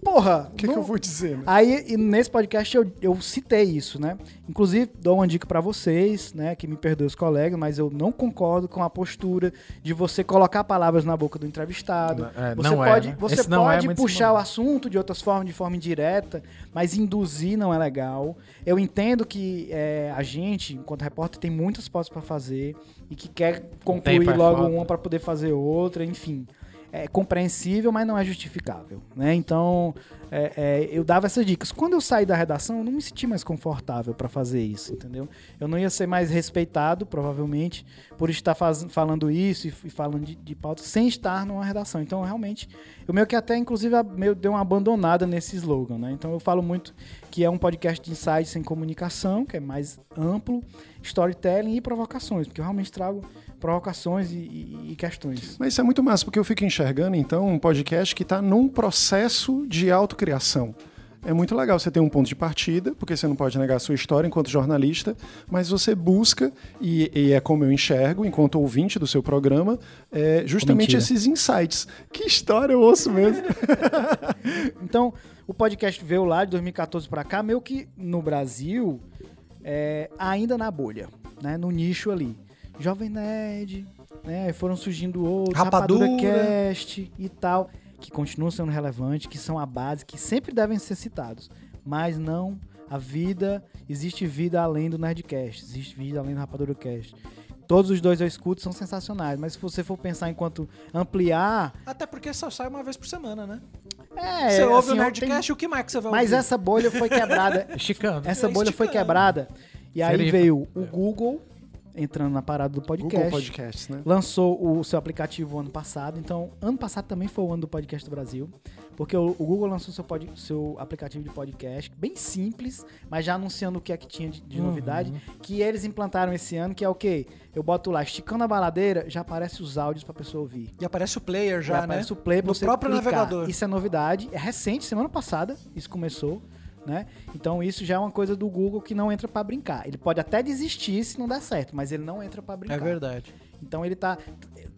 Porra! O que, não- que eu vou dizer? né? Aí, nesse podcast, eu, eu citei isso, né? Inclusive, dou uma dica pra vocês, né? Que me perdoe os colegas, mas eu não concordo com a postura de você colocar palavras na boca do entrevistado. É, você não é, pode, né? você Esse não é pode muito puxar esse o assunto de outras formas, de forma indireta, mas induzir não é legal. Eu entendo que é, a gente, enquanto repórter, tem muitas pautas pra fazer e que quer concluir é logo uma pra poder fazer outra, enfim. É compreensível, mas não é justificável, né? Então, é, é, eu dava essas dicas. Quando eu saí da redação, eu não me senti mais confortável para fazer isso, entendeu? Eu não ia ser mais respeitado, provavelmente, por estar faz- falando isso e, e falando de, de pauta sem estar numa redação. Então, realmente, eu meio que até, inclusive, meio dei uma abandonada nesse slogan, né? Então, eu falo muito que é um podcast de insights em comunicação, que é mais amplo, storytelling e provocações, porque eu realmente trago provocações e, e- questões. Mas isso é muito massa, porque eu fico enxergando, então, um podcast que está num processo de autocriação. É muito legal você ter um ponto de partida, porque você não pode negar a sua história enquanto jornalista, mas você busca, e, e é como eu enxergo, enquanto ouvinte do seu programa, é, justamente esses insights. Que história eu ouço mesmo. *laughs* Então, o podcast veio lá de 2014 pra cá, meio que no Brasil, é, ainda na bolha, né? No nicho ali. Jovem Nerd, né? aí Foram surgindo outros, Rapadura. Cast e tal, que continuam sendo relevantes, que são a base, que sempre devem ser citados. Mas não, a vida, existe vida além do Nerdcast, existe vida além do Rapadura Cast. Todos os dois eu escuto são sensacionais, mas se você for pensar enquanto ampliar, Até porque só sai uma vez por semana, né? é, você ouve assim, o tem- Nerdcast, o que mais que você vai Mas ouvir? essa bolha foi quebrada. *laughs* Esticando. essa É, bolha foi esticando. quebrada. E aí Serifa. veio o Google entrando na parada do podcast. Google Podcasts, né? Lançou o seu aplicativo ano passado. Então, ano passado também foi o ano do podcast do Brasil. Porque o, o Google lançou seu, pod- seu aplicativo de podcast, bem simples, mas já anunciando o que é que tinha de, de Uhum. novidade. Que eles implantaram esse ano, que é o quê? Eu boto lá, esticando a baladeira, já aparece os áudios pra pessoa ouvir. E aparece o player já, Já né? aparece o play pra No você próprio clicar. navegador. Isso é novidade, é recente, semana passada isso começou, né? Então isso já é uma coisa do Google que não entra pra brincar. Ele pode até desistir se não der certo, mas ele não entra pra brincar. É verdade. Então ele tá,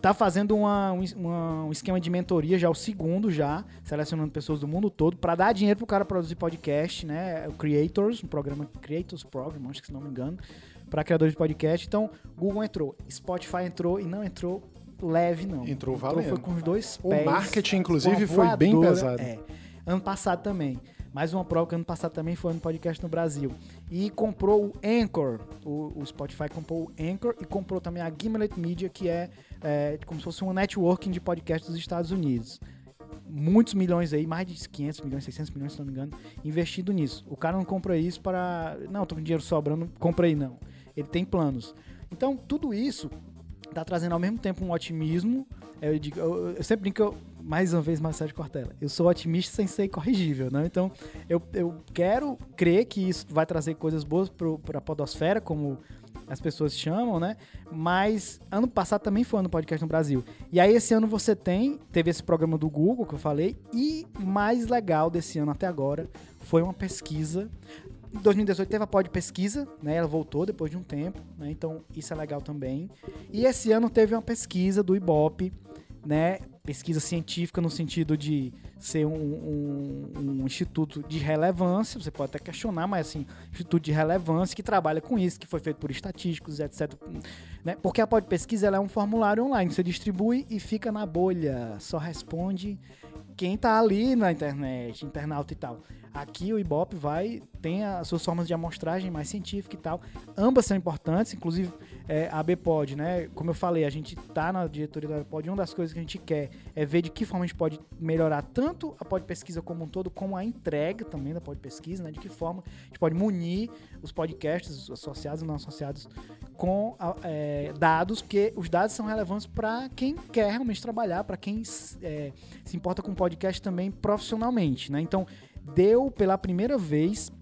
tá fazendo uma- um, uma- um esquema de mentoria já o segundo já, selecionando pessoas do mundo todo pra dar dinheiro pro cara produzir podcast, né? O Creators, um programa Creators Program, acho que se não me engano, pra criadores de podcast. Então, Google entrou, Spotify entrou e não entrou leve não. Entrou valendo. foi com os dois O pés. marketing, com inclusive, foi bem pesado. É. Ano passado também. Mais uma prova que ano passado também foi no podcast no Brasil. E comprou o Anchor. O, o Spotify comprou o Anchor e comprou também a Gimlet Media, que é, é como se fosse uma networking de podcast dos Estados Unidos. Muitos milhões aí, mais de 500 milhões, 600 milhões, se não me engano, investido nisso. O cara não compra isso para. Não, tô com dinheiro sobrando, compra aí, não. Ele tem planos. Então, tudo isso tá trazendo ao mesmo tempo um otimismo. Eu, digo, eu, eu sempre brinco, eu- mais uma vez, Marcelo de Cortella. Eu sou otimista sem ser corrigível, né? Então, eu, eu quero crer que isso vai trazer coisas boas para a podosfera, como as pessoas chamam, né? Mas ano passado também foi ano podcast no Brasil. E aí esse ano você tem, teve esse programa do Google que eu falei, e mais legal desse ano até agora foi uma pesquisa em 2018 teve a Pod Pesquisa, né? Ela voltou depois de um tempo, né? Então isso é legal também. E esse ano teve uma pesquisa do Ibope, né? Pesquisa científica no sentido de ser um, um- um instituto de relevância, você pode até questionar, mas assim, instituto de relevância que trabalha com isso, que foi feito por estatísticos, etc. Né? Porque a Pod Pesquisa é um formulário online, você distribui e fica na bolha, só responde quem tá ali na internet, internauta e tal. Aqui o Ibope vai, tem as suas formas de amostragem mais científica e tal. Ambas são importantes, inclusive é, a ABPOD, né? Como eu falei, a gente tá na diretoria da ABPOD, uma das coisas que a gente quer é ver de que forma a gente pode melhorar tanto a pod pesquisa como um todo, como a entrega também da pod pesquisa, né? De que forma a gente pode munir os podcasts associados e não associados com é, dados, porque os dados são relevantes para quem quer realmente trabalhar, para quem é, se importa com podcast também profissionalmente, né? Então, deu pela primeira vez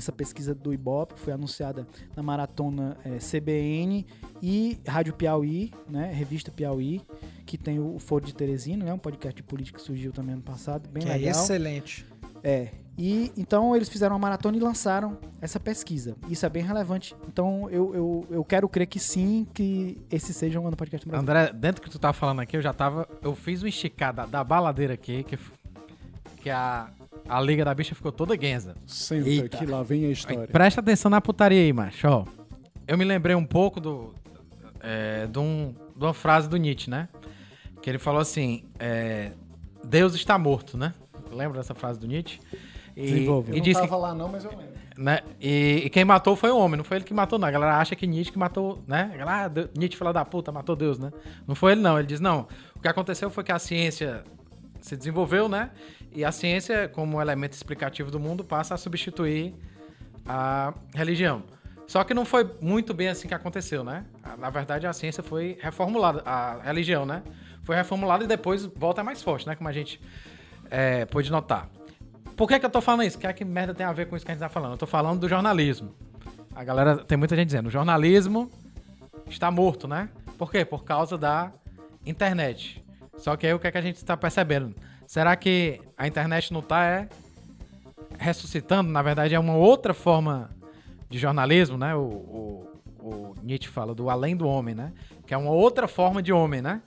essa pesquisa do Ibope foi anunciada na maratona é, CBN e Rádio Piauí, né, revista Piauí, que tem o Foro de Teresina, né, um podcast de política que surgiu também ano passado, bem que é legal. É excelente. É. E então eles fizeram uma maratona e lançaram essa pesquisa. Isso é bem relevante. Então eu, eu, eu quero crer que sim, que esse seja um ano podcast Brasil. André, dentro do que tu tava falando aqui, eu já tava. Eu fiz uma esticada da baladeira aqui, que, que a a Liga da Bicha ficou toda guenza. Senta Eita. que lá vem a história. Presta atenção na putaria aí, macho. Ó, eu me lembrei um pouco do, é, de, um, de uma frase do Nietzsche, né? Que ele falou assim: é, Deus está morto, né? Lembra dessa frase do Nietzsche? E, Desenvolve. E não tava que, lá não, mas eu lembro. Né? E, e, quem matou foi o homem, não foi ele que matou, não. A galera acha que Nietzsche que matou, né? galera, ah, Nietzsche falou da puta, matou Deus, né? Não foi ele, não. Ele diz, não. O que aconteceu foi que a ciência se desenvolveu, né? E a ciência, como elemento explicativo do mundo, passa a substituir a religião. Só que não foi muito bem assim que aconteceu, né? Na verdade, a ciência foi reformulada, a religião, né? Foi reformulada e depois volta mais forte, né? Como a gente é, pôde notar. Por que, que eu tô falando isso? O que é que merda tem a ver com isso que a gente tá falando? Eu tô falando do jornalismo. A galera, tem muita gente dizendo, o jornalismo está morto, né? Por quê? Por causa da internet. Só que aí o que, é que a gente está percebendo? Será que a internet não está é, ressuscitando? Na verdade, é uma outra forma de jornalismo, né? O, o, o, Nietzsche fala do além do homem, né? Que é uma outra forma de homem, né?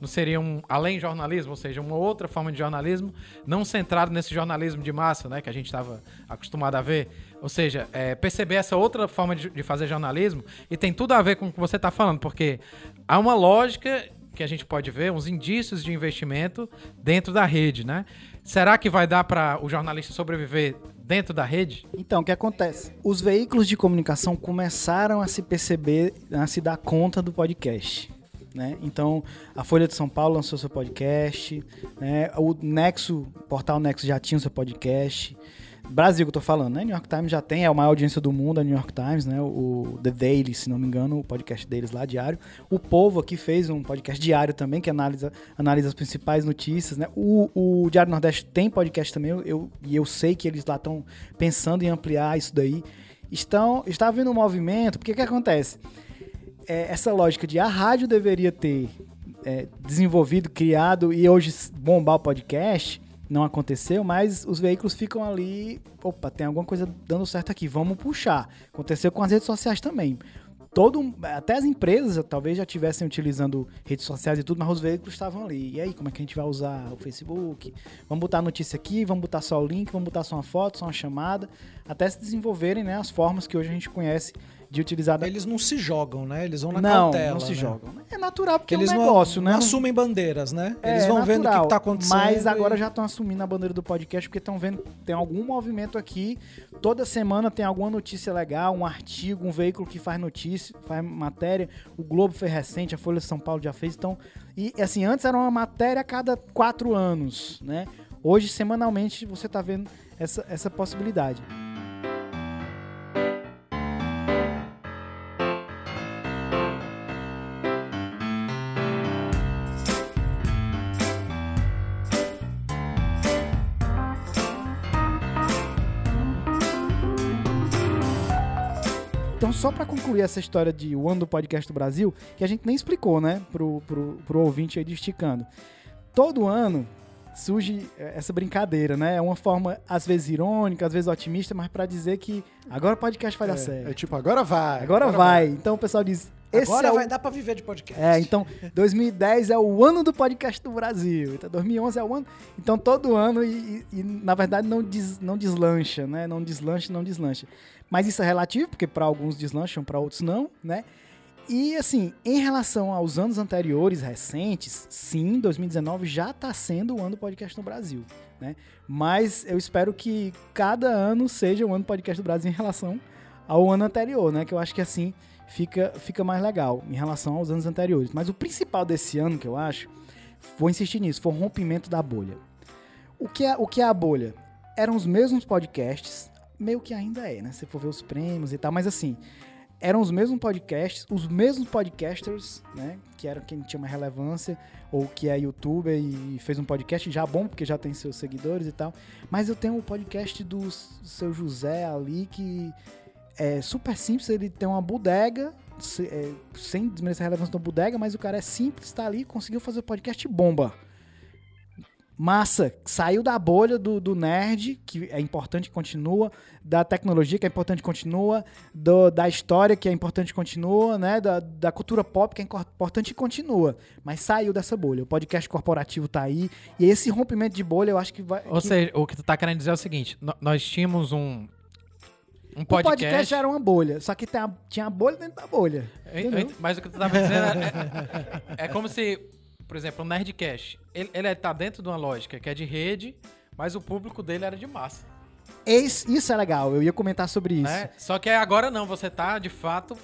Não seria um além jornalismo, ou seja, uma outra forma de jornalismo, não centrado nesse jornalismo de massa, né? Que a gente estava acostumado a ver. Ou seja, é, perceber essa outra forma de, de fazer jornalismo e tem tudo a ver com o que você está falando, porque há uma lógica que a gente pode ver, uns indícios de investimento dentro da rede, né? Será que vai dar para o jornalista sobreviver dentro da rede? Então, o que acontece? Os veículos de comunicação começaram a se perceber, a se dar conta do podcast. Né? Então, a Folha de São Paulo lançou seu podcast, né? o Nexo, o portal Nexo já tinha o seu podcast. Brasil que eu tô falando, né? New York Times já tem, é a maior audiência do mundo, a New York Times, né? O The Daily, se não me engano, o podcast deles lá, diário. O Povo aqui fez um podcast diário também, que analisa, analisa as principais notícias, né? O, o Diário Nordeste tem podcast também, eu, e eu sei que eles lá estão pensando em ampliar isso daí. Estão, está havendo um movimento, porque o que acontece? É, essa lógica de a rádio deveria ter é, desenvolvido, criado e hoje bombar o podcast não aconteceu, mas os veículos ficam ali, opa, tem alguma coisa dando certo aqui, vamos puxar. Aconteceu com as redes sociais também. Todo, até as empresas talvez já estivessem utilizando redes sociais e tudo, mas os veículos estavam ali. E aí, como é que a gente vai usar o Facebook? Vamos botar a notícia aqui, vamos botar só o link, vamos botar só uma foto, só uma chamada, até se desenvolverem né, as formas que hoje a gente conhece de utilizar. Da... Eles não se jogam, né? Eles vão na não, cautela. Não, se né? jogam. É natural porque eles é um negócio, não, né? Não assumem bandeiras, né? É, eles vão natural, vendo o que, está acontecendo. Mas agora e... já estão assumindo a bandeira do podcast porque estão vendo tem algum movimento aqui. Toda semana tem alguma notícia legal, um artigo, um veículo que faz notícia, faz matéria. O Globo fez recente, a Folha de São Paulo já fez. Então, e assim, antes era uma matéria a cada quatro anos, né? Hoje, semanalmente, você está vendo essa, essa possibilidade. Concluir essa história de o ano do podcast do Brasil, que a gente nem explicou, né, pro, pro, pro ouvinte aí de Esticando. Todo ano surge é, essa brincadeira, né? É uma forma, às vezes, irônica, às vezes otimista, mas para dizer que agora o podcast vai é, dar certo. É tipo, agora vai. Agora, agora vai. vai. Então o pessoal diz. Esse agora é vai o... dar pra viver de podcast. É, então 2010 é o ano do podcast do Brasil. Então 2011 é o ano. Então todo ano e, e, e na verdade não, des, não deslancha, né? Não deslancha, não deslancha. Mas isso é relativo, porque para alguns deslancham, para outros não, né? E assim, em relação aos anos anteriores, recentes, sim, 2019 já está sendo o ano do podcast no Brasil, né? Mas eu espero que cada ano seja o ano do podcast do Brasil em relação ao ano anterior, né? Que eu acho que assim fica, fica mais legal em relação aos anos anteriores. Mas o principal desse ano, que eu acho, vou insistir nisso, foi o rompimento da bolha. O que é, o que é a bolha? Eram os mesmos podcasts, meio que ainda é, né? Se for ver os prêmios e tal, mas assim, eram os mesmos podcasts, os mesmos podcasters, né? Que eram quem tinha uma relevância, ou que é youtuber e fez um podcast já bom, porque já tem seus seguidores e tal. Mas eu tenho o um podcast do seu José ali, que é super simples, ele tem uma bodega, é, sem desmerecer a relevância da bodega, mas o cara é simples, tá ali, conseguiu fazer o podcast bomba massa, saiu da bolha do, do, nerd, que é importante continua, da tecnologia, que é importante continua, do, da história, que é importante continua, né? Da, da cultura pop, que é importante continua. Mas saiu dessa bolha. O podcast corporativo tá aí. E esse rompimento de bolha, eu acho que vai. Ou que... seja, o que tu tá querendo dizer é o seguinte: nós tínhamos um. Um podcast. O podcast era uma bolha, só que tinha a bolha dentro da bolha. Eu, mas o que tu tava dizendo é, é, é como se por exemplo, o Nerdcast, ele, ele tá dentro de uma lógica que é de rede, mas o público dele era de massa. Esse, isso é legal, eu ia comentar sobre isso. Né? Só que agora não, você tá de fato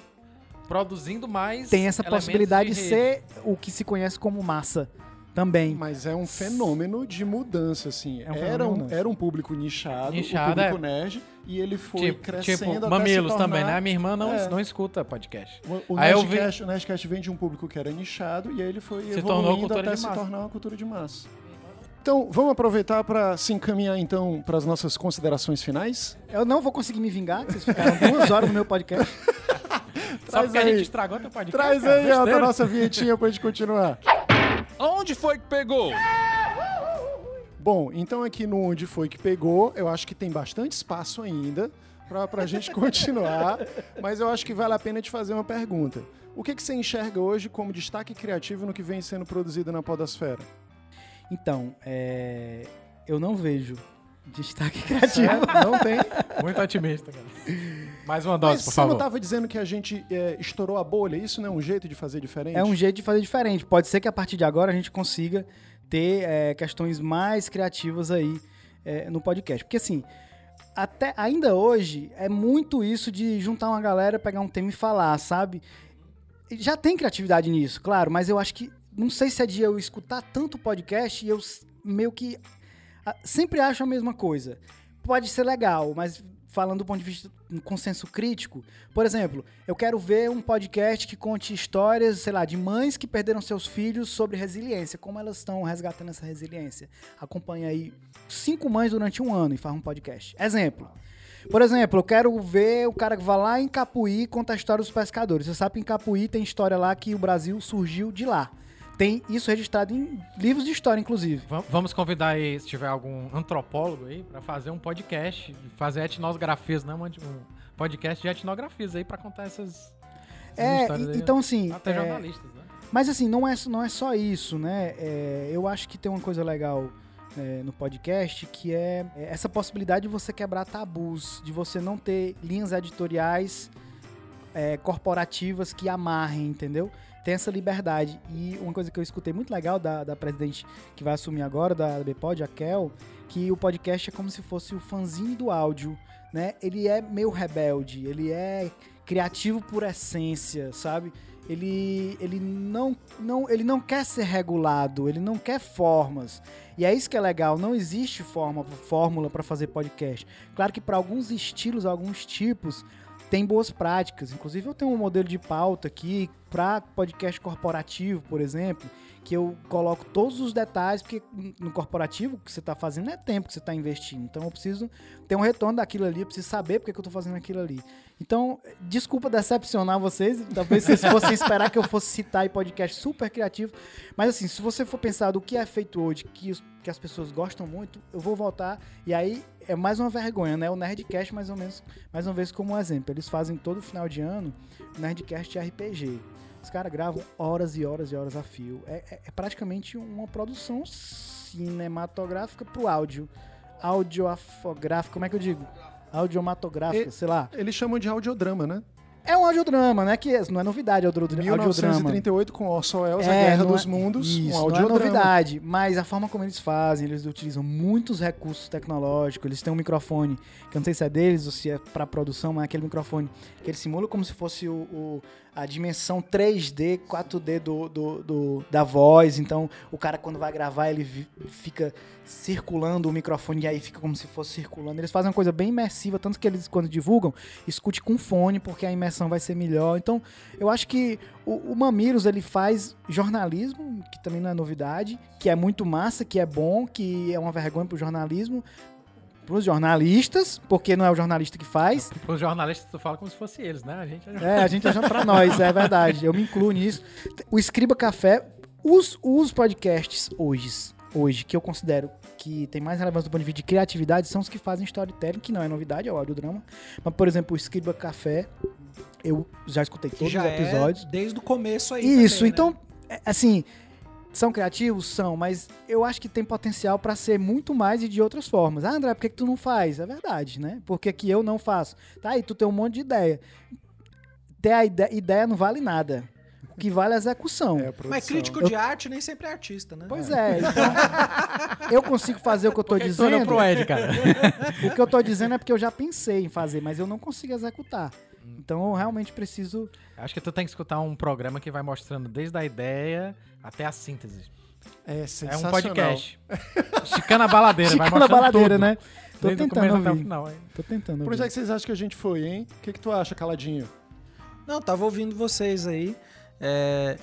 produzindo mais. Tem essa possibilidade de, de ser o que se conhece como massa também. Mas é um fenômeno de mudança, assim. É um era, um, era um público nichado, nichado o público é. nerd, e ele foi tipo, crescendo tipo, mamilos tornar... também, né? Minha irmã não, é. não escuta podcast. O, o, Nerdcast, vi... o Nerdcast vem de um público que era nichado, e aí ele foi se evoluindo até se tornar uma cultura de massa. Então, vamos aproveitar para se encaminhar então para as nossas considerações finais? Eu não vou conseguir me vingar, vocês ficaram duas horas no meu podcast. *laughs* Só porque aí. a gente estragou teu podcast. Traz cara, aí a nossa vinhetinha pra gente continuar. Onde foi que pegou? Bom, então aqui no Onde Foi Que Pegou, eu acho que tem bastante espaço ainda para a gente *laughs* continuar, mas eu acho que vale a pena te fazer uma pergunta. O que, que você enxerga hoje como destaque criativo no que vem sendo produzido na Podosfera? Então, é... eu não vejo destaque criativo. Não tem? Muito otimista, cara. Mais uma dose, Mas por favor. Você não estava dizendo que a gente é, estourou a bolha? Isso não é um jeito de fazer diferente? É um jeito de fazer diferente. Pode ser que a partir de agora a gente consiga ter é, questões mais criativas aí é, no podcast. Porque assim, até ainda hoje é muito isso de juntar uma galera, pegar um tema e falar, sabe? Já tem criatividade nisso, claro, mas eu acho que não sei se é de eu escutar tanto podcast e eu meio que sempre acho a mesma coisa. Pode ser legal, mas falando do ponto de vista um consenso crítico, por exemplo, eu quero ver um podcast que conte histórias, sei lá, de mães que perderam seus filhos sobre resiliência, como elas estão resgatando essa resiliência. Acompanha aí cinco mães durante um ano e faz um podcast. Exemplo. Por exemplo, eu quero ver o cara que vai lá em Capuí e conta a história dos pescadores. Você sabe que em Capuí tem história lá que o Brasil surgiu de lá. Tem isso registrado em livros de história, inclusive. Vamos convidar aí, se tiver algum antropólogo aí, para fazer um podcast, fazer etnografias, né? Um podcast de etnografias aí para contar essas, essas é. Aí, então, assim. Até é, jornalistas, né? Mas assim, não é, não é só isso, né? É, eu acho que tem uma coisa legal é, no podcast que é, é essa possibilidade de você quebrar tabus, de você não ter linhas editoriais é, corporativas que amarrem, entendeu? Tem essa liberdade. E uma coisa que eu escutei muito legal da, da presidente que vai assumir agora, da BPOD, a Kel, que o podcast é como se fosse o fanzine do áudio, né? Ele é meio rebelde, ele é criativo por essência, sabe? Ele, ele, não, não, ele não quer ser regulado, ele não quer formas. E é isso que é legal, não existe forma, fórmula para fazer podcast. Claro que para alguns estilos, alguns tipos, tem boas práticas. Inclusive, eu tenho um modelo de pauta aqui para podcast corporativo, por exemplo, que eu coloco todos os detalhes, porque no corporativo o que você está fazendo é tempo que você está investindo. Então, eu preciso ter um retorno daquilo ali, eu preciso saber porque que eu estou fazendo aquilo ali. Então, desculpa decepcionar vocês, talvez vocês *laughs* fossem esperar que eu fosse citar em podcast super criativo, mas assim, se você for pensar do que é feito hoje, que, que as pessoas gostam muito, eu vou voltar e aí é mais uma vergonha, né? O Nerdcast, mais ou menos, mais uma vez como um exemplo. Eles fazem todo final de ano Nerdcast RPG. Os caras gravam horas e horas e horas a fio. É, é, é praticamente uma produção cinematográfica pro áudio. Audiofográfica, como é que eu digo? Audiomatográfica, sei lá. Eles chamam de audiodrama, né? É um audiodrama, né? Que não é novidade audiodrama. 1938 com Orson Welles, A É, Guerra não dos é- Mundos, Isso, um não é audiodrama. novidade, mas a forma como eles fazem, eles utilizam muitos recursos tecnológicos, eles têm um microfone, que eu não sei se é deles ou se é pra produção, mas é aquele microfone que ele simula como se fosse o, o- a dimensão 3D, 4D do, do- do- da voz, então o cara quando vai gravar ele vi- fica circulando o microfone e aí fica como se fosse circulando. Eles fazem uma coisa bem imersiva, tanto que eles quando divulgam, escute com fone, porque a imersão vai ser melhor. Então, eu acho que o, o Mamilos ele faz jornalismo, que também não é novidade, que é muito massa, que é bom, que é uma vergonha pro jornalismo, pros jornalistas, porque não é o jornalista que faz. *laughs* Os jornalistas, tu fala como se fosse eles, né? A gente É, a gente achando pra nós, é verdade. Eu me incluo nisso. O Escriba Café, os, os podcasts hoje, hoje, que eu considero que tem mais relevância do ponto de vista de criatividade, são os que fazem storytelling, que não é novidade, é o audiodrama. Mas, por exemplo, o Escriba Café, eu já escutei todos já os episódios. é desde o começo aí. Isso, também, né? então, é, assim, são criativos? São, mas eu acho que tem potencial pra ser muito mais e de outras formas. Ah, André, por que, que tu não faz? É verdade, né? Por que, que eu não faço? Tá aí, tu tem um monte de ideia. Ter a ide- ideia não vale nada. O que vale é a execução. É a. Mas crítico de arte nem sempre é artista, né? Pois é, então, eu consigo fazer o que eu tô dizendo. pro Ed, cara? *laughs* O que eu tô dizendo é porque eu já pensei em fazer, mas eu não consigo executar. Então eu realmente preciso. Acho que tu tem que escutar um programa que vai mostrando desde a ideia até a síntese. É É um podcast. *laughs* Esticando a baladeira, vai Chico na mostrando baladeira, tudo. né? Tô Desde tentando começo até o ouvir. final. hein? Tô tentando Por onde é ouvir. que vocês acham que a gente foi, hein? O que, que tu acha, caladinho? Não, tava ouvindo vocês aí. É...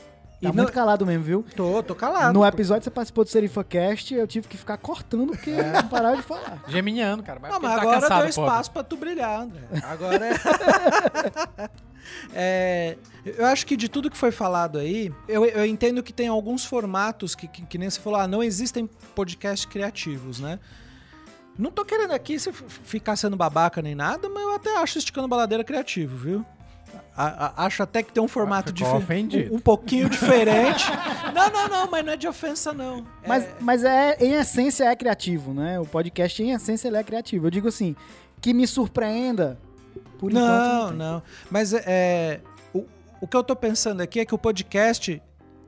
E Tá não... muito calado mesmo, viu? Tô, tô calado. No episódio que você participou do SerifaCast, eu tive que ficar cortando porque não parava de falar. *laughs* Geminiano, cara. Mas Não, mas tá agora cansado, deu pobre. espaço pra tu brilhar, André. Agora é... *laughs* É, Eu acho que de tudo que foi falado aí, eu, eu entendo que tem alguns formatos que, que, que nem você falou, ah, não existem podcasts criativos, né? Não tô querendo aqui se ficar sendo babaca nem nada, mas eu até acho Esticando Baladeira criativo, viu? A- a- acho até que tem um formato ficou dife- ofendido. um, um pouquinho diferente. *laughs* não, não, não, mas não é de ofensa, não. É- Mas, mas é, em essência é criativo, né? O podcast, em essência, ele é criativo. Eu digo assim, que me surpreenda. Por não, enquanto, tem. não. Mas é, o, o que eu tô pensando aqui é que o podcast,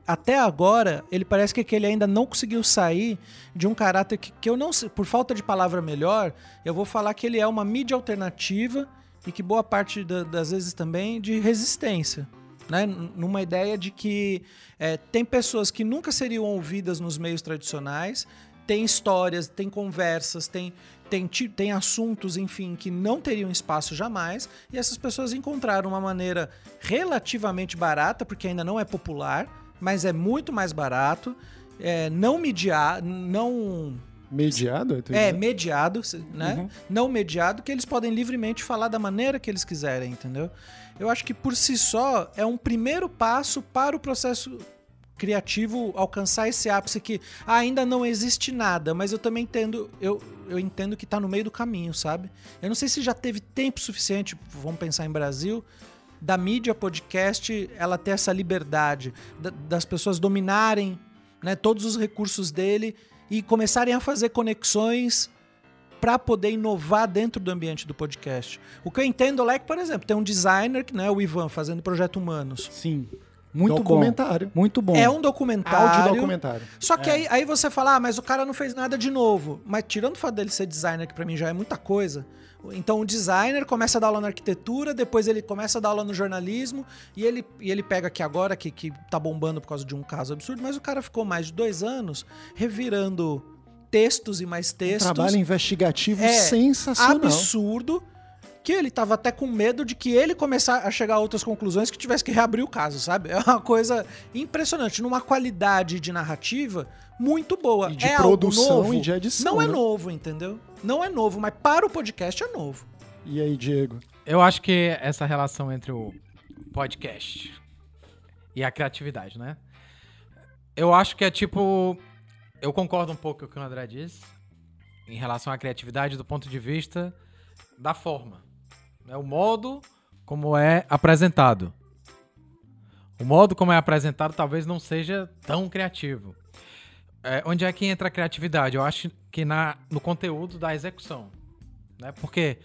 até agora, ele parece que, que ele ainda não conseguiu sair de um caráter que, que eu não sei, por falta de palavra melhor, eu vou falar que ele é uma mídia alternativa e que boa parte da- das vezes também de resistência. Né? Numa ideia de que é, tem pessoas que nunca seriam ouvidas nos meios tradicionais, tem histórias, tem conversas, tem, tem, tem assuntos, enfim, que não teriam espaço jamais, e essas pessoas encontraram uma maneira relativamente barata, porque ainda não é popular, mas é muito mais barato, é, não mediar, não Mediado? é, diz? mediado, né? Uhum. Não mediado, que eles podem livremente falar da maneira que eles quiserem, entendeu? Eu acho que por si só é um primeiro passo para o processo criativo alcançar esse ápice que ainda não existe nada, mas eu também entendo, eu, eu entendo que tá no meio do caminho, sabe? Eu não sei se já teve tempo suficiente, vamos pensar em Brasil, da mídia podcast ela ter essa liberdade da- das pessoas dominarem né, todos os recursos dele e começarem a fazer conexões para poder inovar dentro do ambiente do podcast. O que eu entendo é que, por exemplo, tem um designer, que né, o Ivan, fazendo Projeto Humanos. Sim. Muito bom. Documentário. Muito bom. É um documentário. Áudio documentário. Só que aí, aí você fala, ah, mas o cara não fez nada de novo. Mas tirando o fato dele ser designer, que pra mim já é muita coisa. Então o designer começa a dar aula na arquitetura, depois ele começa a dar aula no jornalismo, e ele, e ele pega aqui agora, que, que tá bombando por causa de um caso absurdo, mas o cara ficou mais de dois anos revirando textos e mais Um textos. trabalho investigativo É, sensacional. absurdo que ele tava até com medo de que ele começar a chegar a outras conclusões que tivesse que reabrir o caso, sabe? *laughs* É uma coisa impressionante, numa qualidade de narrativa muito boa. E de é algo produção novo. e de edição, Não é né? novo, entendeu? Não é novo, mas para o podcast é novo. E aí, Diego? Eu acho que essa relação entre o podcast e a criatividade, né? Eu acho que é tipo. Eu concordo um pouco com o que o André disse em relação à criatividade do ponto de vista da forma. É o modo como é apresentado. O modo como é apresentado talvez não seja tão criativo. É, onde é que entra a criatividade? Eu acho que na, no conteúdo da execução. Né? Porque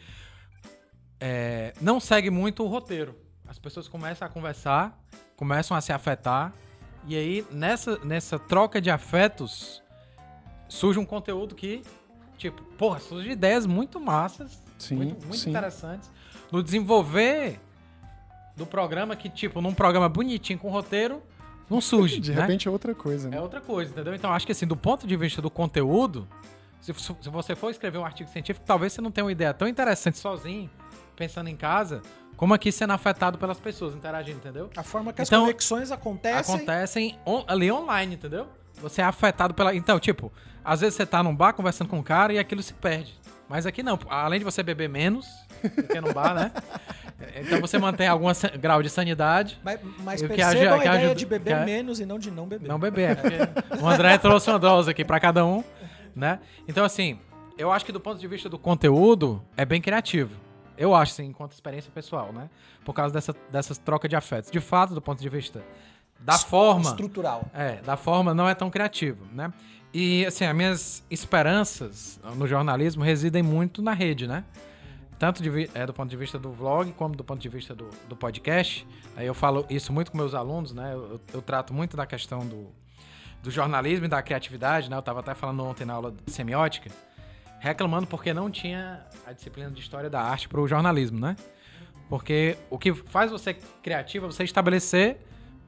é, não segue muito o roteiro. as pessoas começam a conversar, começam a se afetar, e aí nessa, nessa troca de afetos surge um conteúdo que, tipo, porra, surge ideias muito massas, Sim, muito, muito sim. interessantes. No desenvolver do programa, que, tipo, num programa bonitinho com roteiro, não *laughs* surge. De né? repente é outra coisa, né? É outra coisa, entendeu? Então acho que assim, do ponto de vista do conteúdo, se, se você for escrever um artigo científico, talvez você não tenha uma ideia tão interessante sozinho, pensando em casa, como aqui sendo afetado pelas pessoas interagindo, entendeu? A forma que as Então, conexões acontecem. Acontecem on- ali online, entendeu? Você é afetado pela. Então, tipo, às vezes você tá num bar conversando com um cara e aquilo se perde. Mas aqui não. Além de você beber menos do que no bar, né? Então você mantém algum grau de sanidade. Mas, mas Eu que ajuda- a que ideia ajuda- de beber que- menos e não de não beber. Não beber, é o André trouxe uma dose aqui pra cada um, né? Então, assim, eu acho que do ponto de vista do conteúdo, é bem criativo. Eu acho, assim, enquanto experiência pessoal, né? Por causa dessa, dessas trocas de afetos. De fato, do ponto de vista da forma... Estrutural. É, da forma não é tão criativo, né? E, assim, as minhas esperanças no jornalismo residem muito na rede, né? Tanto de é, do ponto de vista do vlog, como do ponto de vista do, do podcast. Aí eu falo isso muito com meus alunos, né? Eu, eu trato muito da questão do, do jornalismo e da criatividade, né? Eu tava até falando ontem na aula de semiótica, reclamando porque não tinha a disciplina de história da arte para o jornalismo, né? Porque o que faz você criativo é você estabelecer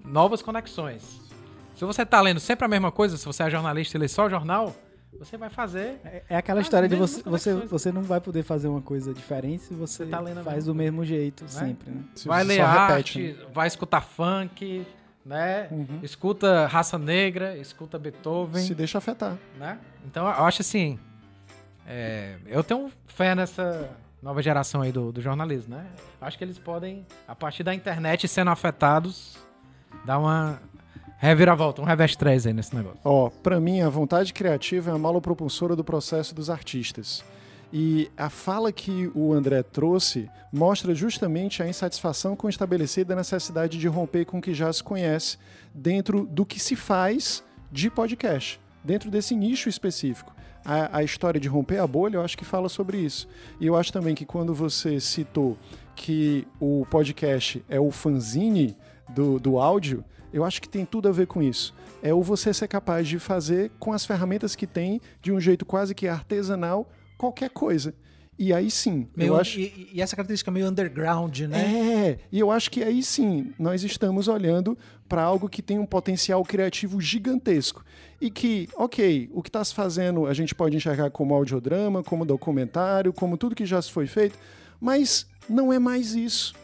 novas conexões. Se você tá lendo sempre a mesma coisa, se você é jornalista e lê só o jornal, você vai fazer. É, é aquela história de você, com você, você não vai poder fazer uma coisa diferente se você, Você tá faz do mesmo jeito né? sempre, né? Vai ler arte, repete, né? vai escutar funk, né? Uhum. Escuta Raça Negra, escuta Beethoven, Se deixa afetar. né? Então eu acho assim, é, eu tenho fé nessa nova geração aí do, do jornalismo, né? Acho que eles podem, a partir da internet sendo afetados, dar uma reviravolta, um revés 3 aí nesse negócio. Ó, pra mim, a vontade criativa é a mala propulsora do processo dos artistas. E a fala que o André trouxe mostra justamente a insatisfação com estabelecida necessidade de romper com o que já se conhece dentro do que se faz de podcast, dentro desse nicho específico. A, a história de romper a bolha, eu acho que fala sobre isso. E eu acho também que quando você citou que o podcast é o fanzine do, do áudio, eu acho que tem tudo a ver com isso. É o você ser capaz de fazer com as ferramentas que tem, de um jeito quase que artesanal, qualquer coisa. E aí sim, Meio- eu acho. e, e essa característica meio underground, né? É, e eu acho que aí sim nós estamos olhando para algo que tem um potencial criativo gigantesco. E que, ok, o que está se fazendo a gente pode enxergar como audiodrama, como documentário, como tudo que já se foi feito, mas não é mais isso.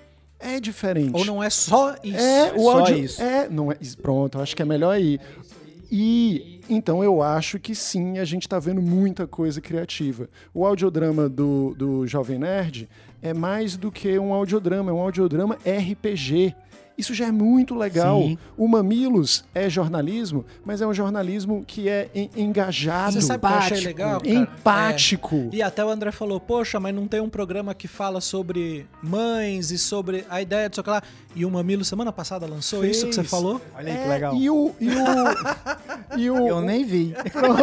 É diferente. Ou não é só isso. É, o só áudio. isso. É, não é. Pronto, acho que é melhor aí. E então eu acho que sim, a gente está vendo muita coisa criativa. O audiodrama do, do Jovem Nerd é mais do que um audiodrama, é um audiodrama RPG. Isso já é muito legal. Sim. O Mamilos é jornalismo, mas é um jornalismo que é en- engajado, Você sabe o que eu achei empático, legal? cara? empático. E até o André falou, poxa, mas não tem um programa que fala sobre mães e sobre a ideia de sei lá. E o Mamilo semana passada lançou isso que você Fez. falou? Olha aí que É, legal. E o, e o, *laughs* e o, Eu nem vi.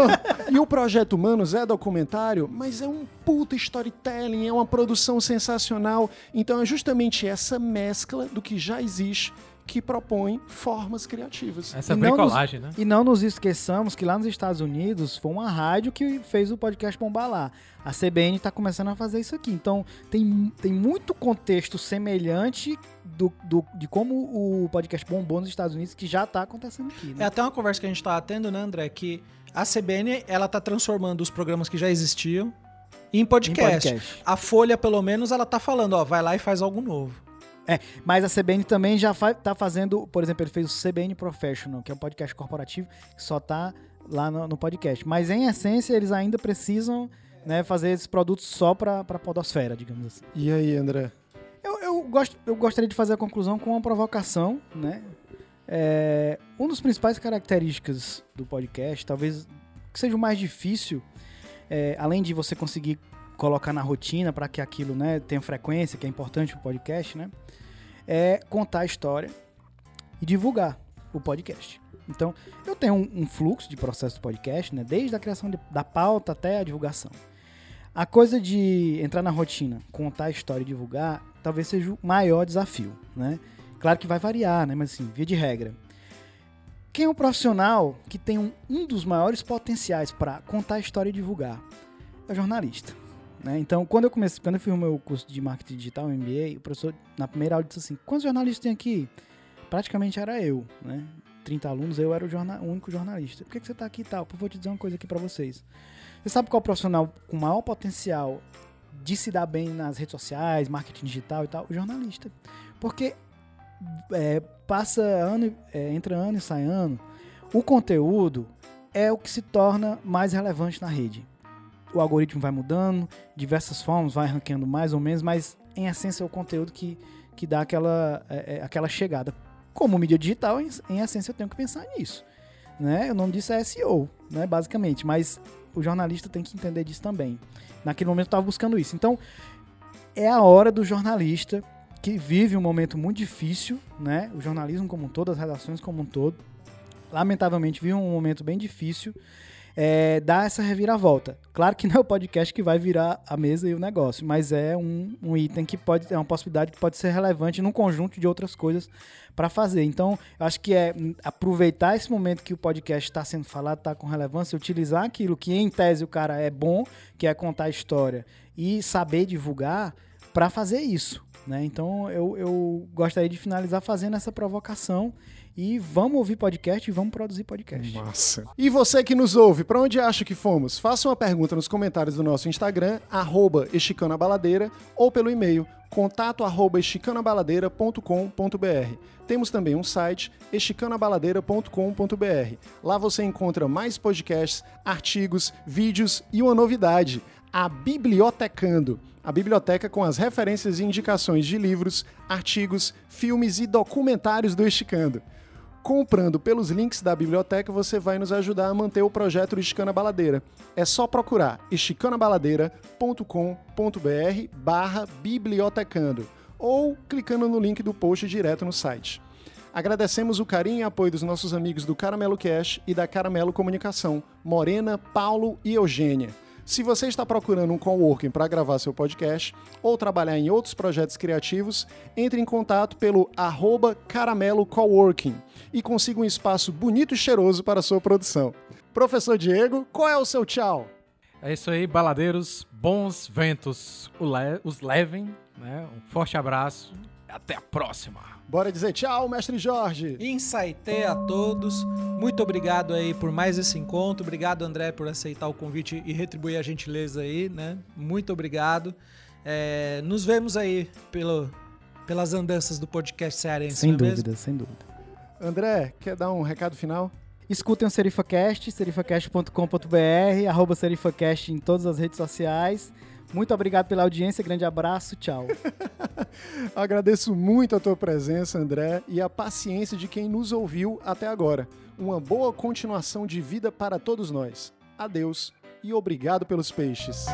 *laughs* e o Projeto Humanos é documentário, mas é um puta storytelling, é uma produção sensacional. Então é justamente essa mescla do que já existe que propõe formas criativas. Essa E não bricolagem, né? E não nos esqueçamos que lá nos Estados Unidos foi uma rádio que fez o podcast bombar lá. A CBN está começando a fazer isso aqui. Então tem, tem muito contexto semelhante do, do- de como o podcast bombou nos Estados Unidos que já está acontecendo aqui. É Né? até uma conversa que a gente tava tendo, né, André? Que a CBN, ela tá transformando os programas que já existiam em podcast. Em podcast. A Folha, pelo menos, ela tá falando, ó, vai lá e faz algo novo. Mas a CBN também já está fazendo, por exemplo, ele fez o CBN Professional, que é um podcast corporativo que só tá lá no, no podcast. Mas em essência eles ainda precisam né, fazer esses produtos só para a podosfera, digamos assim. E aí, André? Eu, eu, gosto, eu gostaria de fazer a conclusão com uma provocação, né? É, um dos principais características do podcast, talvez que seja o mais difícil, é, além de você conseguir colocar na rotina para que aquilo né, tenha frequência, que é importante para o podcast, né? É contar a história e divulgar o podcast. Então, eu tenho um, um fluxo de processo do podcast, né? Desde a criação de- da pauta até a divulgação. A coisa de entrar na rotina, contar a história e divulgar, talvez seja o maior desafio, né? Claro que vai variar, né? Mas assim, via de regra. Quem é um profissional que tem um, um dos maiores potenciais para contar a história e divulgar? É o jornalista. Né? Então, quando eu comecei, quando eu fiz o meu curso de marketing digital, MBA, o professor, na primeira aula, disse assim: quantos jornalistas tem aqui? Praticamente era eu, né? 30 alunos, eu era o, jornal, o único jornalista. Por que, que você está aqui e tal? Pô, vou te dizer uma coisa aqui para vocês. Você sabe qual é o profissional com maior potencial de se dar bem nas redes sociais, marketing digital e tal? O jornalista. Porque é, passa ano, é, entra ano e sai ano, o conteúdo é o que se torna mais relevante na rede. O algoritmo vai mudando, diversas formas, vai ranqueando mais ou menos, mas em essência é o conteúdo que, que dá aquela, é, é aquela chegada. Como mídia digital, em, em, essência eu tenho que pensar nisso. Né? O nome disso é SEO, né? basicamente, mas o jornalista tem que entender disso também. Naquele momento eu estava buscando isso. Então, é a hora do jornalista que vive um momento muito difícil, né? O jornalismo como um todo, as redações como um todo, lamentavelmente vive um momento bem difícil. É, dá essa reviravolta. Claro que *laughs* não é o podcast que vai virar a mesa e o negócio, mas é um, um item que pode é uma possibilidade que pode ser relevante num conjunto de outras coisas para fazer. Então, eu acho que é aproveitar esse momento que o podcast está sendo falado, está com relevância, utilizar aquilo que em tese o cara é bom, que é contar a história e saber divulgar para fazer isso. Né? Então eu, eu gostaria de finalizar fazendo essa provocação e vamos ouvir podcast e vamos produzir podcast. Massa. E você que nos ouve, para onde acha que fomos? Faça uma pergunta nos comentários do nosso Instagram, arroba ou pelo e-mail contato arroba Temos também um site, esticanoabaladeira.com.br. Lá você encontra mais podcasts, artigos, vídeos e uma novidade, a Bibliotecando a biblioteca com as referências e indicações de livros, artigos, filmes e documentários do Esticando. Comprando pelos links da biblioteca, você vai nos ajudar a manter o projeto do Baladeira. É só procurar esticanoabaladeira.com.br barra bibliotecando ou clicando no link do post direto no site. Agradecemos o carinho e apoio dos nossos amigos do Caramelo Cash e da Caramelo Comunicação, Morena, Paulo e Eugênia. Se você está procurando um coworking para gravar seu podcast ou trabalhar em outros projetos criativos, entre em contato pelo arroba Caramelo Coworking e consiga um espaço bonito e cheiroso para a sua produção. Professor Diego, qual é o seu tchau? É isso aí, baladeiros, bons ventos os levem, né? Um forte abraço, até a próxima! Bora dizer tchau, mestre Jorge. Insaitê a todos. Muito obrigado aí por mais esse encontro. Obrigado, André, por aceitar o convite e retribuir a gentileza aí, né? Muito obrigado. É, nos vemos aí pelo, pelas andanças do podcast cearense. Sem é dúvida, sem dúvida. André, quer dar um recado final? Escutem o SerifaCast, serifacast.com.br, arroba SerifaCast em todas as redes sociais. Muito obrigado pela audiência, grande abraço, tchau. *laughs* Agradeço muito a tua presença, André, e a paciência de quem nos ouviu até agora. Uma boa continuação de vida para todos nós. Adeus e obrigado pelos peixes.